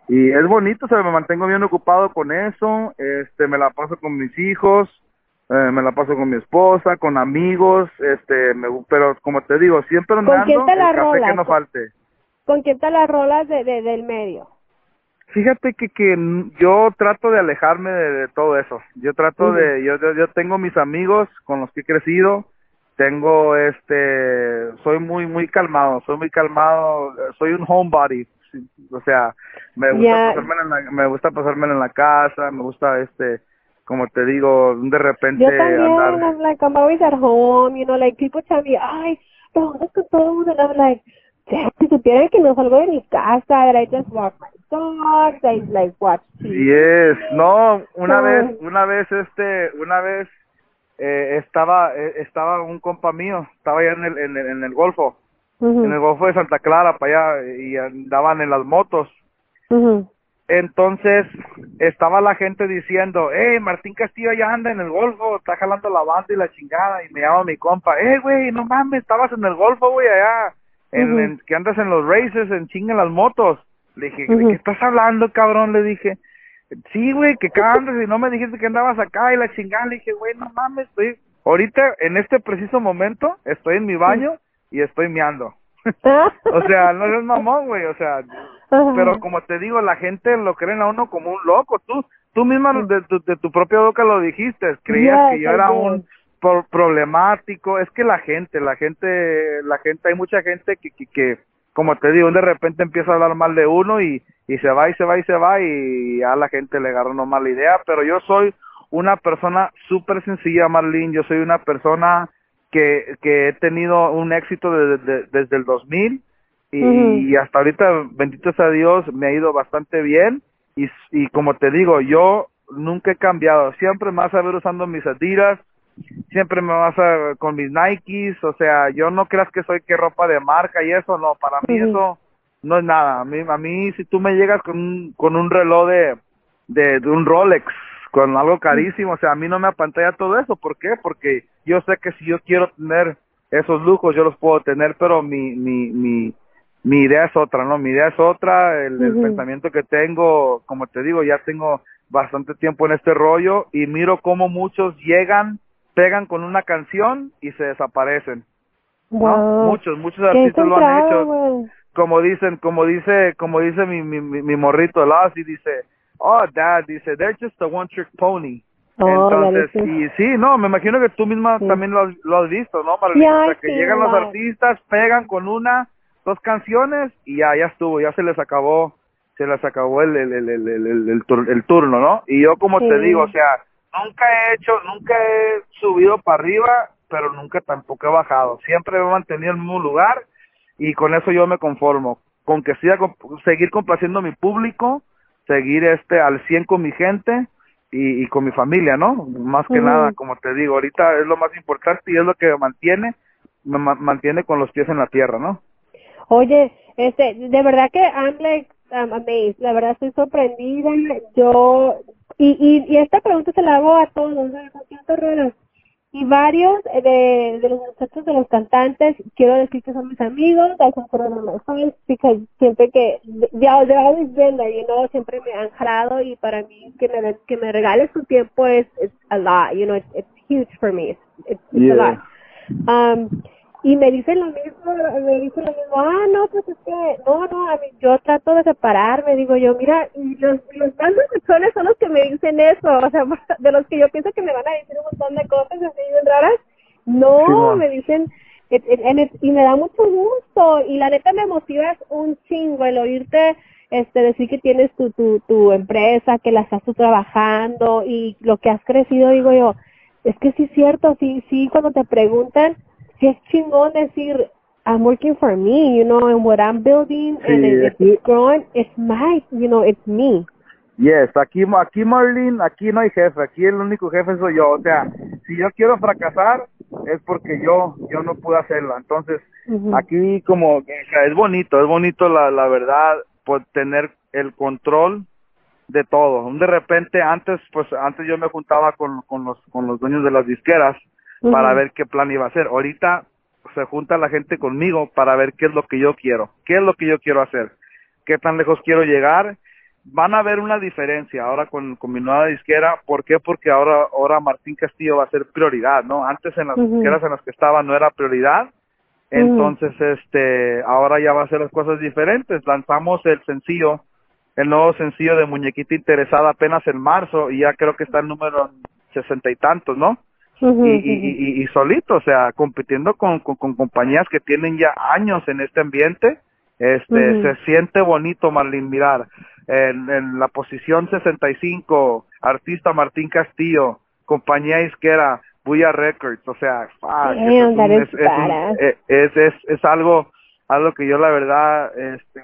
y es bonito, o sea, me mantengo bien ocupado con eso, este, me la paso con mis hijos, eh, me la paso con mi esposa, con amigos, este, me, pero como te digo, siempre ¿Con quién andando te el la que rolas? no falte. ¿Con quién te las rolas de, de, del medio? Fíjate que, que n- yo trato de alejarme de, de todo eso. Yo trato de, yo, yo, yo tengo mis amigos con los que he crecido, tengo este, soy muy, muy calmado, soy muy calmado, soy un homebody, o sea, me gusta Ya. pasarme en la, me gusta pasarme en la casa, me gusta este, como te digo, de repente Yo también, andar. I'm like, I'm always at home, you know, like, people tell me, ay, con todo el mundo, and I'm like, si supieran que no salgo de mi casa, that I just walk my dogs, I, like, watch TV. Yes, no, una So- vez, una vez, este, una vez eh, estaba, eh, estaba un compa mío, estaba allá en el, en el, en el Golfo, en el Golfo de Santa Clara, para allá, y andaban en las motos. Entonces, estaba la gente diciendo, hey, Martín Castillo ya anda en el Golfo, está jalando la banda y la chingada, y me llama mi compa, hey, güey, no mames, estabas en el Golfo, güey, allá, en, que andas en los races, en chinga las motos. Le dije, ¿de qué estás hablando, cabrón? Le dije, sí, güey, que andas y no me dijiste que andabas acá y la chingada. Le dije, güey, no mames, estoy, ahorita, en este preciso momento, estoy en mi baño y estoy meando. o sea, no eres mamón, güey, o sea, pero como te digo, la gente lo creen a uno como un loco. Tú, tú misma de tu, de tu propia boca lo dijiste, creías que yo era un pro- problemático. Es que la gente, la gente, la gente, hay mucha gente que, que, que, como te digo, de repente empieza a hablar mal de uno y, y se va y se va y se va y a la gente le agarra una mala idea. Pero yo soy una persona súper sencilla, Marlene. Yo soy una persona que, que he tenido un éxito desde, desde el 2000 y, y hasta ahorita, bendito sea Dios, me ha ido bastante bien y, y como te digo, yo nunca he cambiado, siempre vas a ver usando mis Adidas, siempre me vas a con mis Nikes, o sea, yo no creas que soy que ropa de marca y eso, no, para mí eso no es nada, a mí, a mí si tú me llegas con un, con un reloj de, de, de un Rolex, con algo carísimo, o sea, a mí no me apantalla todo eso, ¿por qué? Porque yo sé que si yo quiero tener esos lujos, yo los puedo tener, pero mi, mi, mi, mi idea es otra, ¿no? Mi idea es otra, el, pensamiento que tengo, como te digo, ya tengo bastante tiempo en este rollo y miro cómo muchos llegan, pegan con una canción y se desaparecen. Muchos, muchos artistas lo han hecho como dicen, como dice, como dice mi, mi, mi, morrito Lassie, dice, oh dad, dice, they're just a one trick pony. Oh, Entonces, y sí, no, me imagino que tú misma Sí. también lo has, lo has visto, ¿no, Marlene? Ya, O sea, que sí, llegan los artistas, pegan con una, dos canciones y ya, ya estuvo, ya se les acabó, se les acabó el, el, el, el, el, el, el tur- el turno, ¿no? Y yo como te digo, o sea, nunca he hecho, nunca he subido para arriba, pero nunca tampoco he bajado. Siempre me he mantenido en el mismo lugar y con eso yo me conformo. Con que siga, seguir complaciendo a mi público, seguir este al 100 con mi gente y, y con mi familia, ¿no? Más que nada, como te digo, ahorita es lo más importante y es lo que me mantiene, me ma- mantiene con los pies en la tierra, ¿no? Oye, este, de verdad que I'm like I'm amazed. La verdad estoy sorprendida. Yo y, y, y esta pregunta se la hago a todos, ¿no? Y varios de, de los muchachos de los cantantes, quiero decir que son mis amigos, I consider them my friends, because siempre que, ya they're always been there, you know, siempre me han jalado y para mí que me, que me regales su tiempo es it's a lot, you know, it's, it's huge for me, it's, it's, it's a lot. Um, y me dicen lo mismo, me dicen lo mismo, ah, no, pues es que, no, no, a mí, yo trato de separarme, digo yo, mira, y los, los más decepciones son los que me dicen eso, o sea, de los que yo pienso que me van a decir un montón de cosas así bien raras, no, me dicen, it- it- and it- y me da mucho gusto, y la neta me motivas un chingo el oírte, este, decir que tienes tu, tu, tu empresa, que la estás tú trabajando, y lo que has crecido, digo yo, es que sí es cierto, sí, sí, cuando te preguntan, es chingón decir, I'm working for me, you know, and what I'm building, and Sí, if aquí- it's growing, it's my, you know, it's me. Yes, aquí, aquí Marlene, aquí no hay jefe, aquí el único jefe soy yo. O sea, si yo quiero fracasar es porque yo, yo no pude hacerlo. Entonces, Ujú. aquí como, es bonito, es bonito la, la verdad, por tener el control de todo. De repente, antes, pues, antes yo me juntaba con, con los, con los dueños de las disqueras para ver qué plan iba a hacer. Ahorita se junta la gente conmigo para ver qué es lo que yo quiero, qué es lo que yo quiero hacer, qué tan lejos quiero llegar. Van a ver una diferencia ahora con, con mi nueva disquera. ¿Por qué? Porque ahora, ahora Martín Castillo va a ser prioridad, ¿no? Antes en las disqueras en las que estaba no era prioridad. Entonces, este, ahora ya va a ser las cosas diferentes. Lanzamos el sencillo, el nuevo sencillo de Muñequita Interesada apenas en marzo y ya creo que está el número sesenta y tantos, ¿no? Y, y, y, y solito, o sea, compitiendo con, con, con compañías que tienen ya años en este ambiente, este, se siente bonito, Marlene, mirar, en, en la posición 65, artista Martín Castillo, compañía isquera, Buya Records, o sea, fuck, Damn, eso es, that un- is es, es un- badass. eh, es, es, es algo, algo que yo la verdad, este,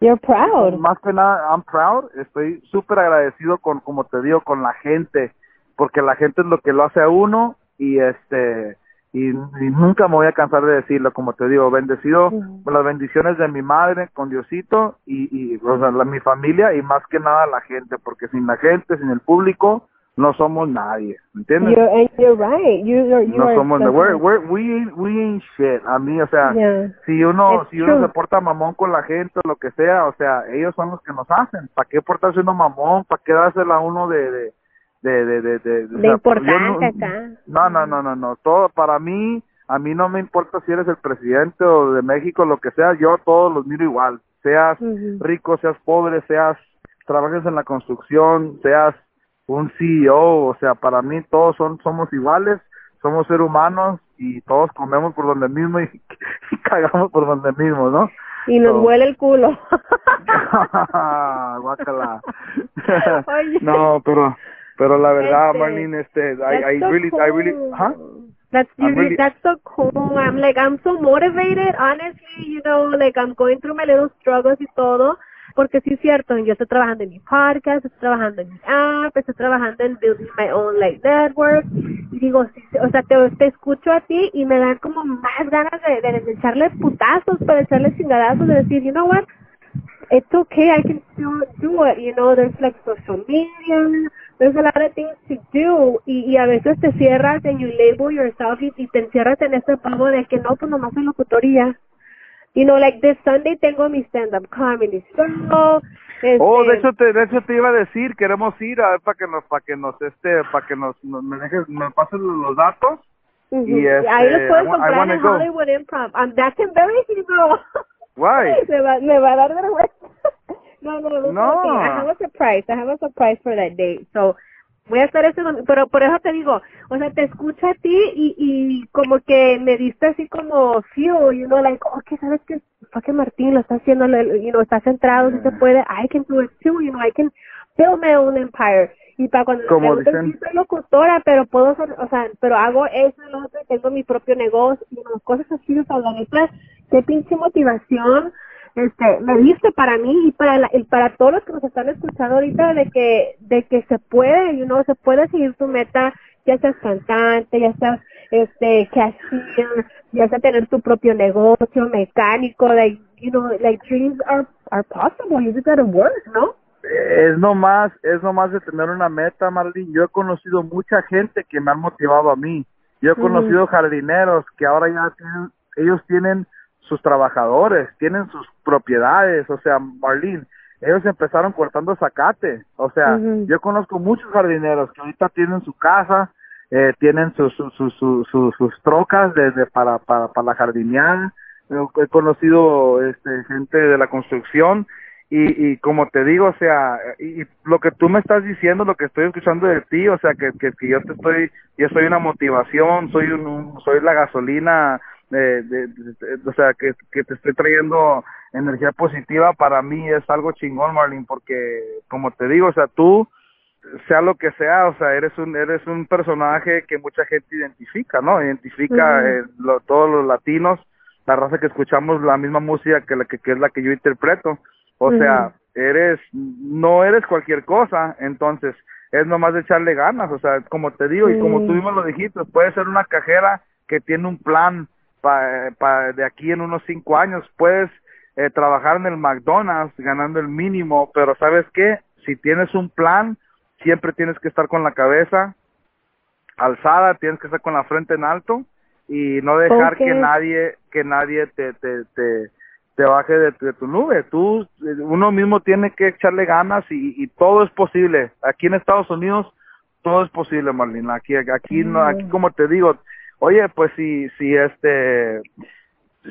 You're proud. más que nada, I'm proud. Estoy súper agradecido con, como te digo, con la gente, porque la gente es lo que lo hace a uno y este y, y nunca me voy a cansar de decirlo, como te digo, bendecido con las bendiciones de mi madre, con Diosito y, y o sea, la- mi familia y más que nada la gente, porque sin la gente, sin el público, no somos nadie, ¿me entiendes? You're, and you're right. You, you're, you no are somos, we're, we, ain't, we ain't shit, a mí, o sea, Yeah. si uno It's si uno se porta mamón con la gente o lo que sea, o sea, ellos son los que nos hacen. ¿Para qué portarse uno mamón? ¿Para qué dársela a uno de de de de de, de, De no- acá. No, no, no, no, no. Todo para mí, a mí no me importa si eres el presidente o de México, lo que sea. Yo todos los miro igual. Seas rico, seas pobre, seas trabajes en la construcción, seas un CEO, o sea, para mí todos son somos iguales, somos seres humanos y todos comemos por donde mismo y, y cagamos por donde mismo, ¿no? Y nos So- huele el culo. Guácala. No, pero pero la verdad, Marlene, este, I, I so really, I really. ¿ah? That's really, so cool. I'm like I'm so motivated, honestly, you know, like I'm going through my little struggles y todo, porque sí es cierto, yo estoy trabajando en mi podcast, estoy trabajando en mi app, estoy trabajando en building my own like network, y digo, sí, sí, o sea, te, te escucho a ti y me dan como más ganas de, de, de echarle putazos, para echarle chingadazos, de decir, you know what, it's okay, I can still do it, you know, there's like social media, there's a lot of things to do, y, y a veces te cierras and you label yourself y, y te encierras en ese pavo de que no, pues nomás soy locutor y ya. You know, like this Sunday tengo mi stand-up comedy show. Este, Oh, de hecho te, de hecho te iba a decir, queremos ir a ver para que nos, para que nos, este, para que nos, nos- me dejes, me pases los datos. ujú, y este, ahí los I puedes comprar en go. Hollywood Improv. Um, that's embarrassing, bro. Why? me, va, me va a dar vergüenza. No, no, no. No. I have a surprise. I have a surprise for that day. So, voy a estar ese domingo, pero por eso te digo, o sea, te escucho a ti y, y como que me diste así como feel, you know, like, okay, ¿sabes qué? Fucking Martín lo está haciendo, you know, está centrado, si se puede, I can do it too, you know, I can build my own empire. Y para cuando Como me dicen- sí soy locutora, pero puedo ser, o sea, pero hago eso y lo otro, tengo mi propio negocio, y cosas así, o sea, qué pinche motivación, este, me diste para mí y para la, y para todos los que nos están escuchando ahorita de que, de que se puede, you know, se puede seguir tu meta, ya seas cantante, ya seas, este, cashier, ya sea tener tu propio negocio, mecánico, like, you know, like dreams are, are possible, you just gotta work, ¿no? Es nomás, es nomás de tener una meta, Marlene. Yo he conocido mucha gente que me han motivado a mí. Yo he conocido jardineros que ahora ya tienen, ellos tienen sus trabajadores, tienen sus propiedades, o sea, Marlene, ellos empezaron cortando zacate, o sea, yo conozco muchos jardineros que ahorita tienen su casa, eh, tienen sus sus sus sus- sus- sus trocas desde para, para, para la jardineada, he conocido este, gente de la construcción y, y como te digo, o sea, y, y lo que tú me estás diciendo, lo que estoy escuchando de ti, o sea, que, que, que yo te estoy, yo soy una motivación, soy un, un- soy la gasolina, de, de- o sea, que, que te estoy trayendo energía positiva, para mí es algo chingón, Marlene, porque como te digo, o sea, tú, sea lo que sea, o sea, eres un eres un personaje que mucha gente identifica, ¿no? Identifica eh, lo- todos los latinos, la raza que escuchamos la misma música que la que, que es la que yo interpreto. O sea, eres no eres cualquier cosa, entonces es nomás de echarle ganas, o sea, como te digo y como tú mismo lo dijiste, puede ser una cajera que tiene un plan para de aquí en unos cinco años, puedes eh, trabajar en el McDonald's ganando el mínimo, pero sabes qué, si tienes un plan, siempre tienes que estar con la cabeza alzada, tienes que estar con la frente en alto y no dejar que nadie que nadie te te, te, te baje de, de tu nube. Tú uno mismo tiene que echarle ganas y, y todo es posible. Aquí en Estados Unidos todo es posible, Marlene. Aquí aquí no aquí como te digo, oye, pues si si este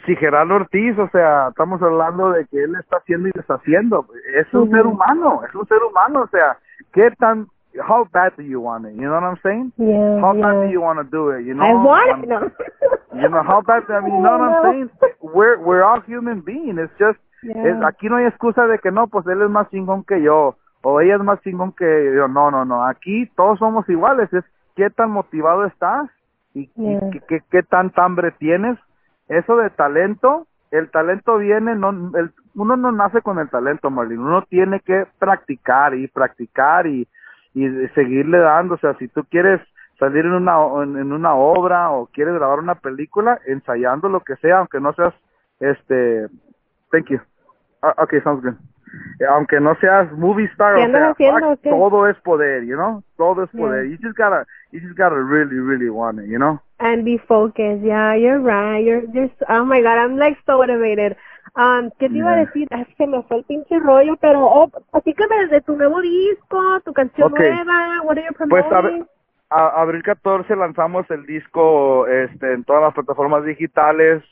si Gerardo Ortiz, o sea, estamos hablando de que él está haciendo y deshaciendo. Es un ser humano, es un ser humano, o sea, ¿qué tan, how bad do you want it? You know what I'm saying? Yeah, How bad do you want to do it? You know, I want it. No. you know, how bad, I mean, you know what I'm saying? We're, we're all human beings, it's just, Yeah. aquí no hay excusa de que no, pues él es más chingón que yo, o ella es más chingón que yo, no, no, no, aquí todos somos iguales, es qué tan motivado estás y, y Yeah. qué, qué, qué tanta hambre tienes eso de talento, el talento viene, no, el, uno no nace con el talento, Marlene, uno tiene que practicar y practicar y, y seguirle dando, o sea, si tú quieres salir en una, en, en una obra o quieres grabar una película, ensayando lo que sea, aunque no seas, este, thank you, Ah, okay, sounds good. Aunque no seas movie star, ¿Qué o sea, fuck, qué? todo es poder, you know, todo es Yeah. poder. You just gotta, you just gotta really, really want it, you know. and be focused. Yeah, you're right. You're just, oh my God, I'm like so motivated. Um, ¿qué te iba a Yeah. decir? Ay, se me fue el pinche rollo, pero, oh, así que desde tu nuevo disco, tu canción Ok. nueva, what are you Pues a, promoting? ver- a- abril 14 lanzamos el disco este en todas las plataformas digitales.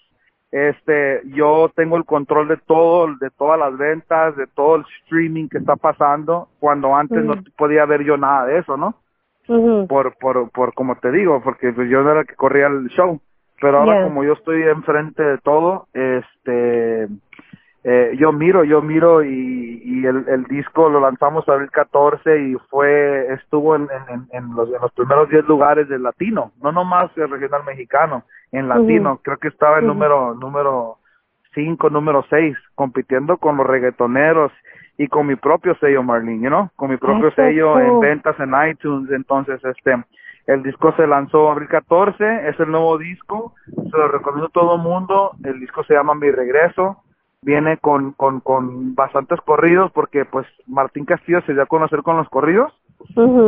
Este, yo tengo el control de todo, de todas las ventas, de todo el streaming que está pasando, cuando antes no podía ver yo nada de eso, ¿no? Por por por como te digo, porque pues yo no era el que corría el show, pero ahora Yeah. como yo estoy enfrente de todo, este eh, yo miro, yo miro y, y el, el disco lo lanzamos abril 14 y fue, estuvo en, en, en los, en los primeros 10 lugares del latino, no nomás el regional mexicano, en latino, creo que estaba el número, número 5, número 6, compitiendo con los reggaetoneros y con mi propio sello Marlene, you know, con mi propio Eso sello en ventas en iTunes, entonces este el disco se lanzó abril 14, es el nuevo disco, se lo recomiendo a todo el mundo, el disco se llama Mi Regreso, viene con, con, con bastantes corridos porque pues Martín Castillo se dio a conocer con los corridos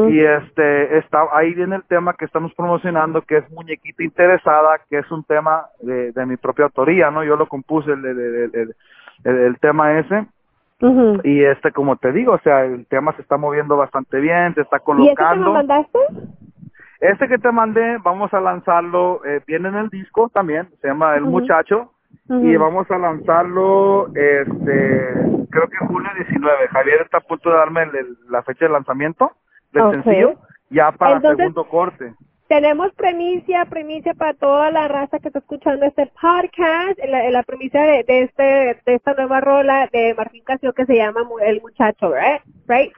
Y este está ahí viene el tema que estamos promocionando que es Muñequita Interesada, que es un tema de, de mi propia autoría, ¿no? Yo lo compuse el, el, el, tema ese y este como te digo, o sea, el tema se está moviendo bastante bien, se está ¿Y ese que me colocando. mandaste? Este que te mandé, vamos a lanzarlo, eh, viene en el disco también, se llama El. Muchacho, y vamos a lanzarlo, este, creo que julio 19. Javier está a punto de darme el- el- la fecha de lanzamiento del sencillo, ya para Entonces- segundo corte. Tenemos premicia, premicia para toda la raza que está escuchando este podcast, la, la premicia de, de este de esta nueva rola de Martín Casio que se llama El Muchacho, right? Right?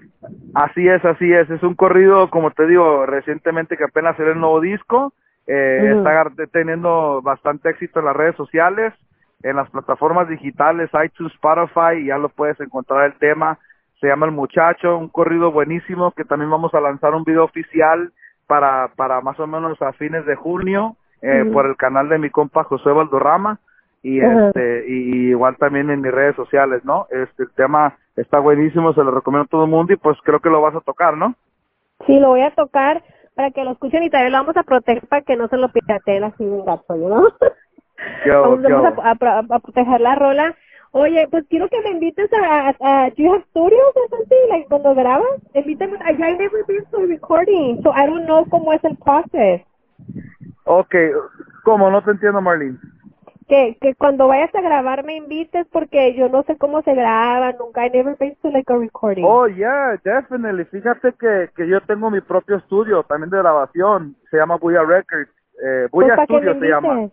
Así es, así es, es un corrido, como te digo, recientemente que apenas salió el nuevo disco, eh, está teniendo bastante éxito en las redes sociales, en las plataformas digitales, iTunes, Spotify, ya lo puedes encontrar el tema, se llama El Muchacho, un corrido buenísimo que también vamos a lanzar un video oficial para, para más o menos a fines de junio eh, por el canal de mi compa José Valdorrama y este y, y igual también en mis redes sociales, ¿no? Este el tema está buenísimo, se lo recomiendo a todo el mundo y pues creo que lo vas a tocar, ¿no? Sí, lo voy a tocar para que lo escuchen y también lo vamos a proteger para que no se lo pirateen así un gato, ¿no? Yo, vamos yo. vamos a, a- a proteger la rola. Oye, pues quiero que me invites a, a, Do you have studios or something, like cuando grabas? Invítame, I I never been to recording, so I don't know cómo es el process. Ok, ¿cómo? No te entiendo, Marlene. Que, que cuando vayas a grabar me invites porque yo no sé cómo se graba, nunca, I never been to like a recording. Oh, yeah, definitely. Fíjate que, que yo tengo mi propio estudio también de grabación. Se llama Buya Records. Eh, Pues, Buya ¿para qué me Studios se llama.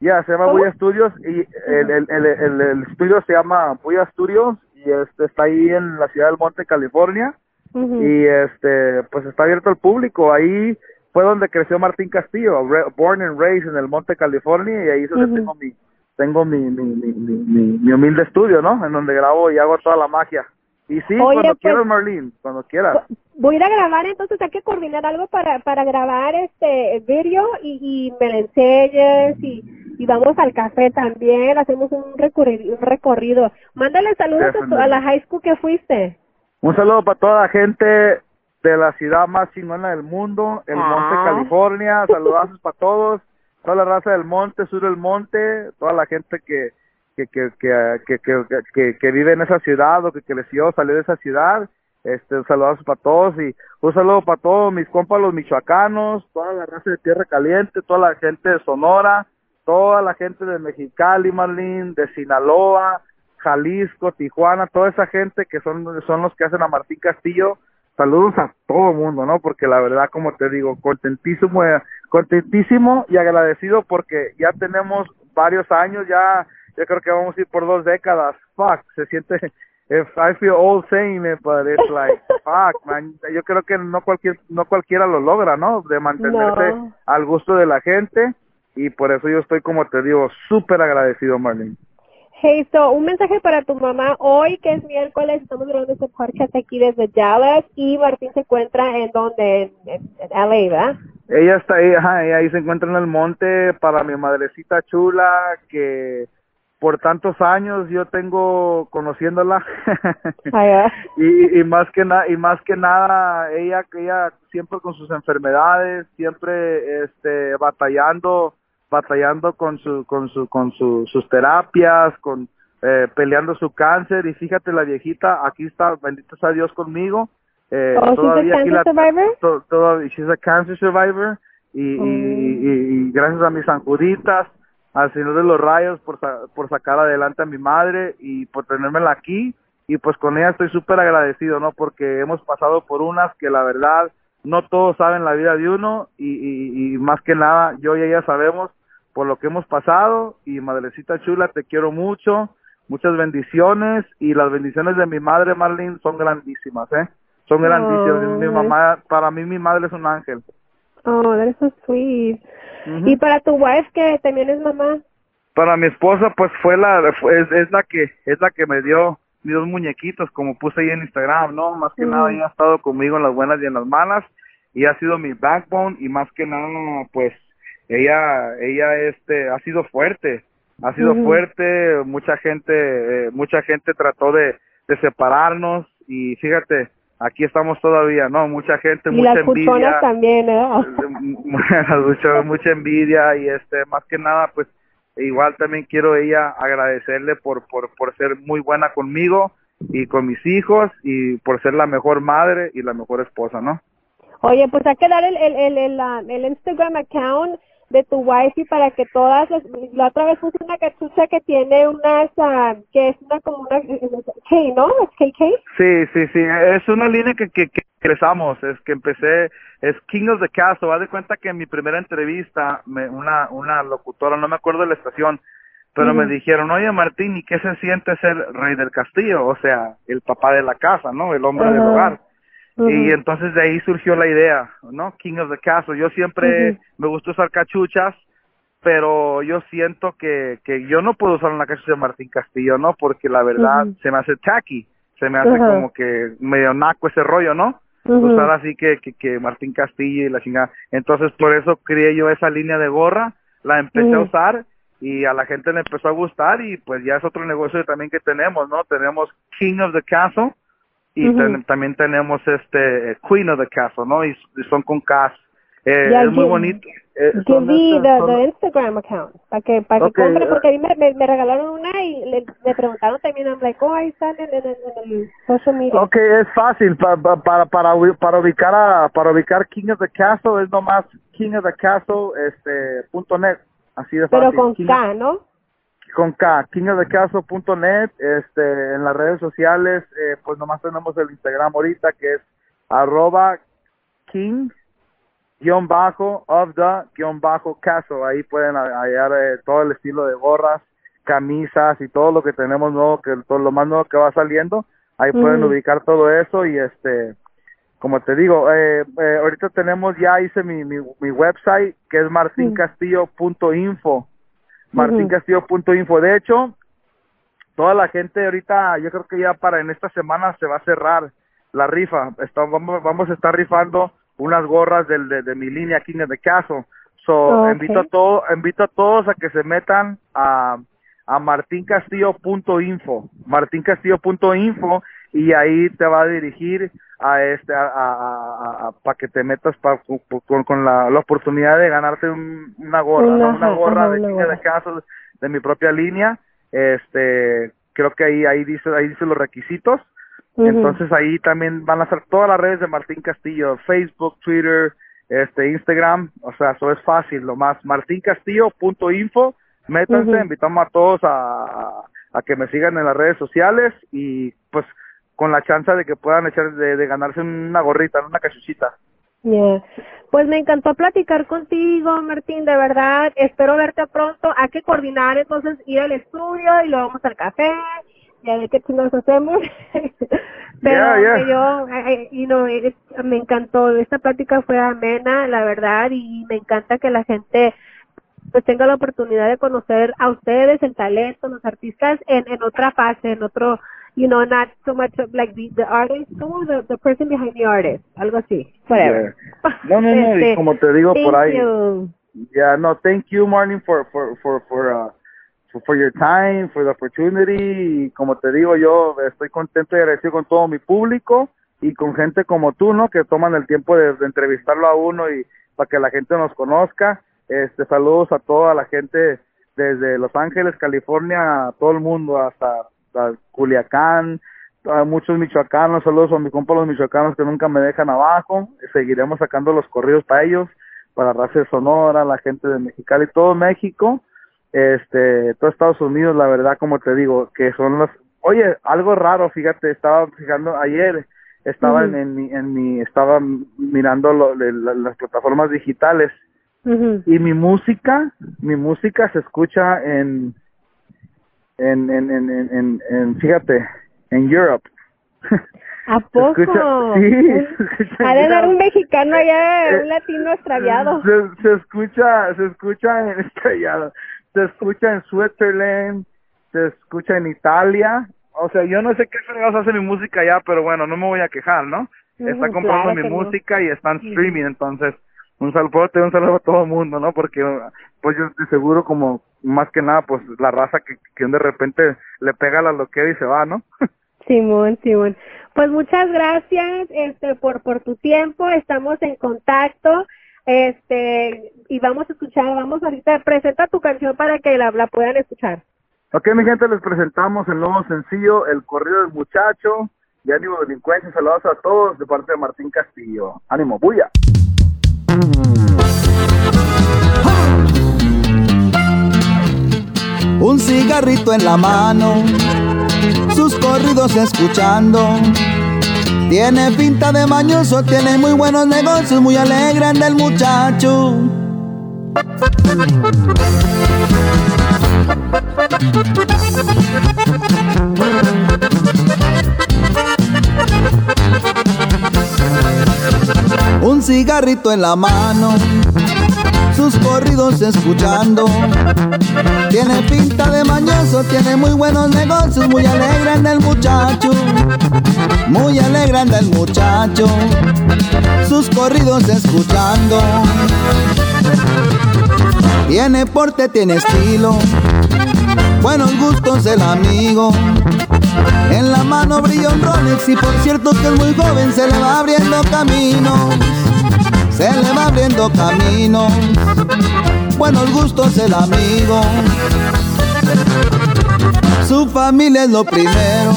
Ya, se llama ¿Cómo? Buya Studios y el, el, el, el, el estudio se llama Buya Studios y este está ahí en la ciudad del Monte, California. Ujú. Y este, pues está abierto al público. Ahí fue donde creció Martín Castillo, born and raised en el Monte, California y ahí es donde Ujú. tengo mi tengo mi mi, mi, mi, mi- mi humilde estudio, ¿no? En donde grabo y hago toda la magia. Y sí, Oye, cuando pues- quieras, Marlene, cuando quieras. Voy a ir a grabar, entonces hay que coordinar algo para, para grabar este video y, y me lo enseñes y, y vamos al café también, hacemos un recorrido. Un recorrido. Mándale saludos a, a la high school que fuiste. Un saludo para toda la gente de la ciudad más chingona del mundo, el Monte, Ah. California. Saludazos para todos, toda la raza del monte, sur del monte, toda la gente que que que que que, que, que- que vive en esa ciudad o que creció, salió de esa ciudad. Este, un saludazo para todos y un saludo para todos mis compas los michoacanos, toda la raza de Tierra Caliente, toda la gente de Sonora, toda la gente de Mexicali, Marlín, de Sinaloa, Jalisco, Tijuana, toda esa gente que son, son los que hacen a Martín Castillo. Saludos a todo el mundo, ¿no? Porque la verdad, como te digo, contentísimo, eh, contentísimo y agradecido porque ya tenemos varios años, ya, yo creo que vamos a ir por dos décadas. Fuck, se siente, if I feel old saying it, but it's like, fuck, man. Yo creo que no cualquier, no cualquiera lo logra, ¿no? De mantenerse No. al gusto de la gente y por eso yo estoy, como te digo, súper agradecido, Marlene. Hey, so, un mensaje para tu mamá hoy, que es miércoles, estamos grabando este podcast aquí desde Dallas y Martín se encuentra en donde, en, en- LA, ¿verdad? Ella está ahí, ajá, ella ahí se encuentra en el monte para mi madrecita chula que por tantos años yo tengo conociéndola ah. y, y más que nada y más que nada ella ella siempre con sus enfermedades siempre este batallando batallando con su con su con su, sus terapias con eh, peleando su cáncer. Y fíjate la viejita aquí está bendito sea Dios conmigo. Eh, Oh, she's a todavía aquí la- survivor? to- todavía she's a cancer survivor. Y, y, y- y gracias a mis sanjuditas al Señor de los Rayos por, por sacar adelante a mi madre y por tenérmela aquí. Y pues con ella estoy súper agradecido, ¿no? Porque hemos pasado por unas que la verdad no todos saben la vida de uno y, y, y más que nada yo y ella sabemos por lo que hemos pasado y madrecita chula te quiero mucho muchas bendiciones y las bendiciones de mi madre Marlene son grandísimas, ¿eh? Son grandísimas. Mi Ay. mamá, para mí mi madre es un ángel. Oh, that is so sweet. Y para tu wife, que también es mamá. Para mi esposa, pues fue la, fue- es, es la que, es la que me dio mis dos muñequitos, como puse ahí en Instagram, ¿no? Más que nada ella ha estado conmigo en las buenas y en las malas y ha sido mi backbone y más que nada, pues ella, ella este, ha sido fuerte, ha sido fuerte. Mucha gente, eh, mucha gente trató de, de separarnos y fíjate, aquí estamos todavía, ¿no? Mucha gente, Y mucha las envidia también, ¿verdad? mucha, mucha envidia y este más que nada pues igual también quiero ella agradecerle por, por por ser muy buena conmigo y con mis hijos y por ser la mejor madre y la mejor esposa no Oye, pues hay que dar el, el, el, el, el Instagram account de tu wife para que todas, las- la otra vez puse una cachucha que tiene unas, ah, que es una como una, K, ¿no? ¿Es KK? sí sí sí es una línea que que, que empezamos es que empecé es King of the Castle haz de cuenta que en mi primera entrevista me, una una locutora no me acuerdo de la estación pero me dijeron, oye Martín, ¿y qué se siente ser rey del castillo? O sea, el papá de la casa, ¿no? El hombre del Y entonces de ahí surgió la idea, ¿no? King of the Castle. Yo siempre me gusta usar cachuchas, pero yo siento que, que yo no puedo usar una cachucha de Martín Castillo, ¿no? Porque la verdad se me hace tacky, se me hace como que medio naco ese rollo, ¿no? Usar así que, que, que Martín Castillo y la chingada. Entonces por eso creé yo esa línea de gorra, la empecé a usar y a la gente le empezó a gustar y pues ya es otro negocio también que tenemos, ¿no? Tenemos King of the Castle y Ujú. ten- también tenemos este eh, Queen of the Castle, ¿no? Y, y son con Cas. Eh, Ya, es muy give- bonito. Eh, Give me estas- the, Instagram account para que para Ok, que compre eh. porque a mí me, me, me regalaron una y le, me preguntaron también I'm like oh ahí están en, en, en, el social media Ok, es fácil pa- pa- para para ubi- para ubicar a para ubicar King of the Castle es nomás King of the Castle este punto net así de fácil. pero con King K ¿no? Con K, kingofthecastle.net, este, en las redes sociales, eh, pues nomás tenemos el Instagram ahorita que es arroba king guion bajo of the guion bajo castle, ahí pueden ha- hallar eh, todo el estilo de gorras, camisas y todo lo que tenemos nuevo, que todo lo más nuevo que va saliendo, ahí pueden ubicar todo eso y este, como te digo, eh, eh, ahorita tenemos, ya hice mi, mi, mi website que es martincastillo.info martincastillo.info. De hecho, toda la gente ahorita, yo creo que ya para en esta semana se va a cerrar la rifa. Está- vamos, vamos a estar rifando unas gorras del, de, de mi línea King the Castle. So, invito a todo, invito a todos a que se metan a, a martincastillo.info, martincastillo.info y ahí te va a dirigir a este a, para que te metas pa- con, con la, la oportunidad de ganarte un- una gorra, Una, ¿no? una ajá, gorra de gorra. the Castle de mi propia línea. Este, creo que ahí ahí dice ahí dice los requisitos. Entonces ahí también van a estar todas las redes de Martín Castillo, Facebook, Twitter, este Instagram, o sea, eso es fácil, lo más martincastillo.info, métanse, Ujú. invitamos a todos a, a, a que me sigan en las redes sociales y pues con la chance de que puedan echar de, de ganarse una gorrita, una cachuchita. Yeah. Pues me encantó platicar contigo, Martín, de verdad. Espero verte pronto. Hay que coordinar entonces ir al estudio y luego vamos al café y a ver qué chingados hacemos. Pero Yeah, yeah. yo, eh, you know, es- me encantó. Esta plática fue amena, la verdad, y me encanta que la gente pues tenga la oportunidad de conocer a ustedes, el talento, los artistas en, en otra fase, en otro, you know, not so much of, like the, the artist, como the, the person behind the artist, algo así, whatever. No, no, no, y Este, como te digo por ahí, you. Yeah, no, thank you, Marlene, for for for for uh, for, for your time, for the opportunity. Y como te digo, yo estoy contento y agradecido con todo mi público y con gente como tú, ¿no? Que toman el tiempo de, de entrevistarlo a uno y para que la gente nos conozca. Este, saludos a toda la gente desde Los Ángeles, California, a todo el mundo, hasta, hasta Culiacán, a muchos michoacanos, saludos a mi compa los michoacanos que nunca me dejan abajo. Seguiremos sacando los corridos para ellos para raza de Sonora, la gente de Mexicali, todo México, este, todo Estados Unidos, la verdad, como te digo, que son los, oye, algo raro, fíjate, estaba fijando ayer, estaba en, en mi, en mi, estaba mirando lo- de la- las plataformas digitales y mi música, mi música se escucha en, en, en, en, en, en, en- fíjate, en Europe. ¿A Se poco? escucha- sí, se escucha Ha de en dar un mexicano allá, Eh, un latino extraviado. Se, se escucha, se escucha en estrellado, se escucha en Switzerland, se escucha en Italia. O sea, yo no sé qué fregados hace mi música allá, pero bueno, no me voy a quejar, ¿no? Está comprando claro mi no. música y está en streaming, entonces un saludo, un saludo a todo el mundo, ¿no? Porque pues yo de seguro como más que nada pues la raza que, que de repente le pega la loquera y se va, ¿no? Simón, Simón. Pues muchas gracias este por por tu tiempo, estamos en contacto. Este, y vamos a escuchar, vamos ahorita presenta tu canción para que la, la puedan escuchar. Ok, mi gente, les presentamos el nuevo sencillo, El Corrido del Muchacho, de Ánimo Delincuencia. Saludos a todos de parte de Martín Castillo. Ánimo, bulla. Un cigarrito en la mano, sus corridos escuchando. Tiene pinta de mañoso, tiene muy buenos negocios, muy alegre anda el muchacho. Un cigarrito en la mano, sus corridos escuchando. Tiene pinta de mañoso, tiene muy buenos negocios, muy alegre anda el muchacho, muy alegre anda el muchacho, sus corridos escuchando. Tiene porte, tiene estilo, buenos gustos el amigo. En la mano brilla un Rolex y por cierto que es muy joven, se le va abriendo caminos, se le va abriendo caminos buenos gustos el amigo. Su familia es lo primero,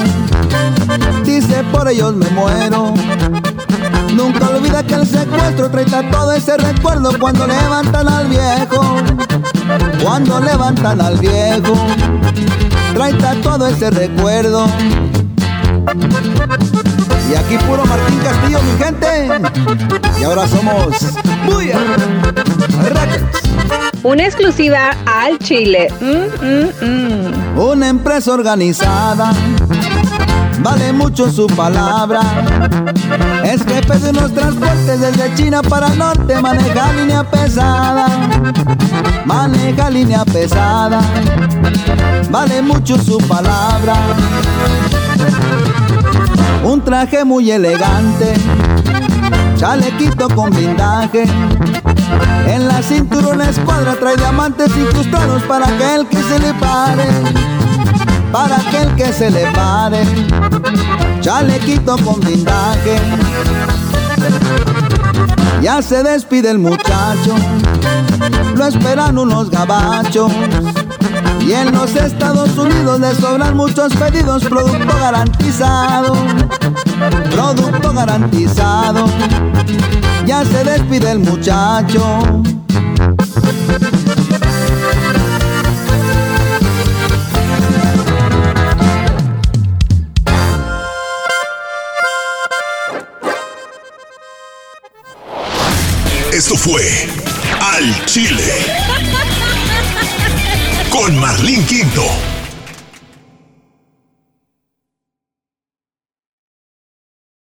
dice por ellos me muero. Nunca olvida que el secuestro trae todo ese recuerdo cuando levantan al viejo, cuando levantan al viejo, trae todo ese recuerdo. Y aquí puro Martín Castillo, mi gente. Y ahora somos Buya. Una exclusiva al Chile. Mm, mm, mm. Una empresa organizada, vale mucho su palabra. Es jefe de unos transportes desde China para el norte, maneja línea pesada. Maneja línea pesada, vale mucho su palabra. Un traje muy elegante, chalequito con blindaje. En la cintura una escuadra trae diamantes incrustados para aquel que se le pare, para aquel que se le pare. Chalequito con blindaje. Ya se despide el muchacho, lo esperan unos gabachos. Y en los Estados Unidos le sobran muchos pedidos, producto garantizado, producto garantizado. Ya se despide el muchacho. Esto fue Al Chile con Marlín Quinto.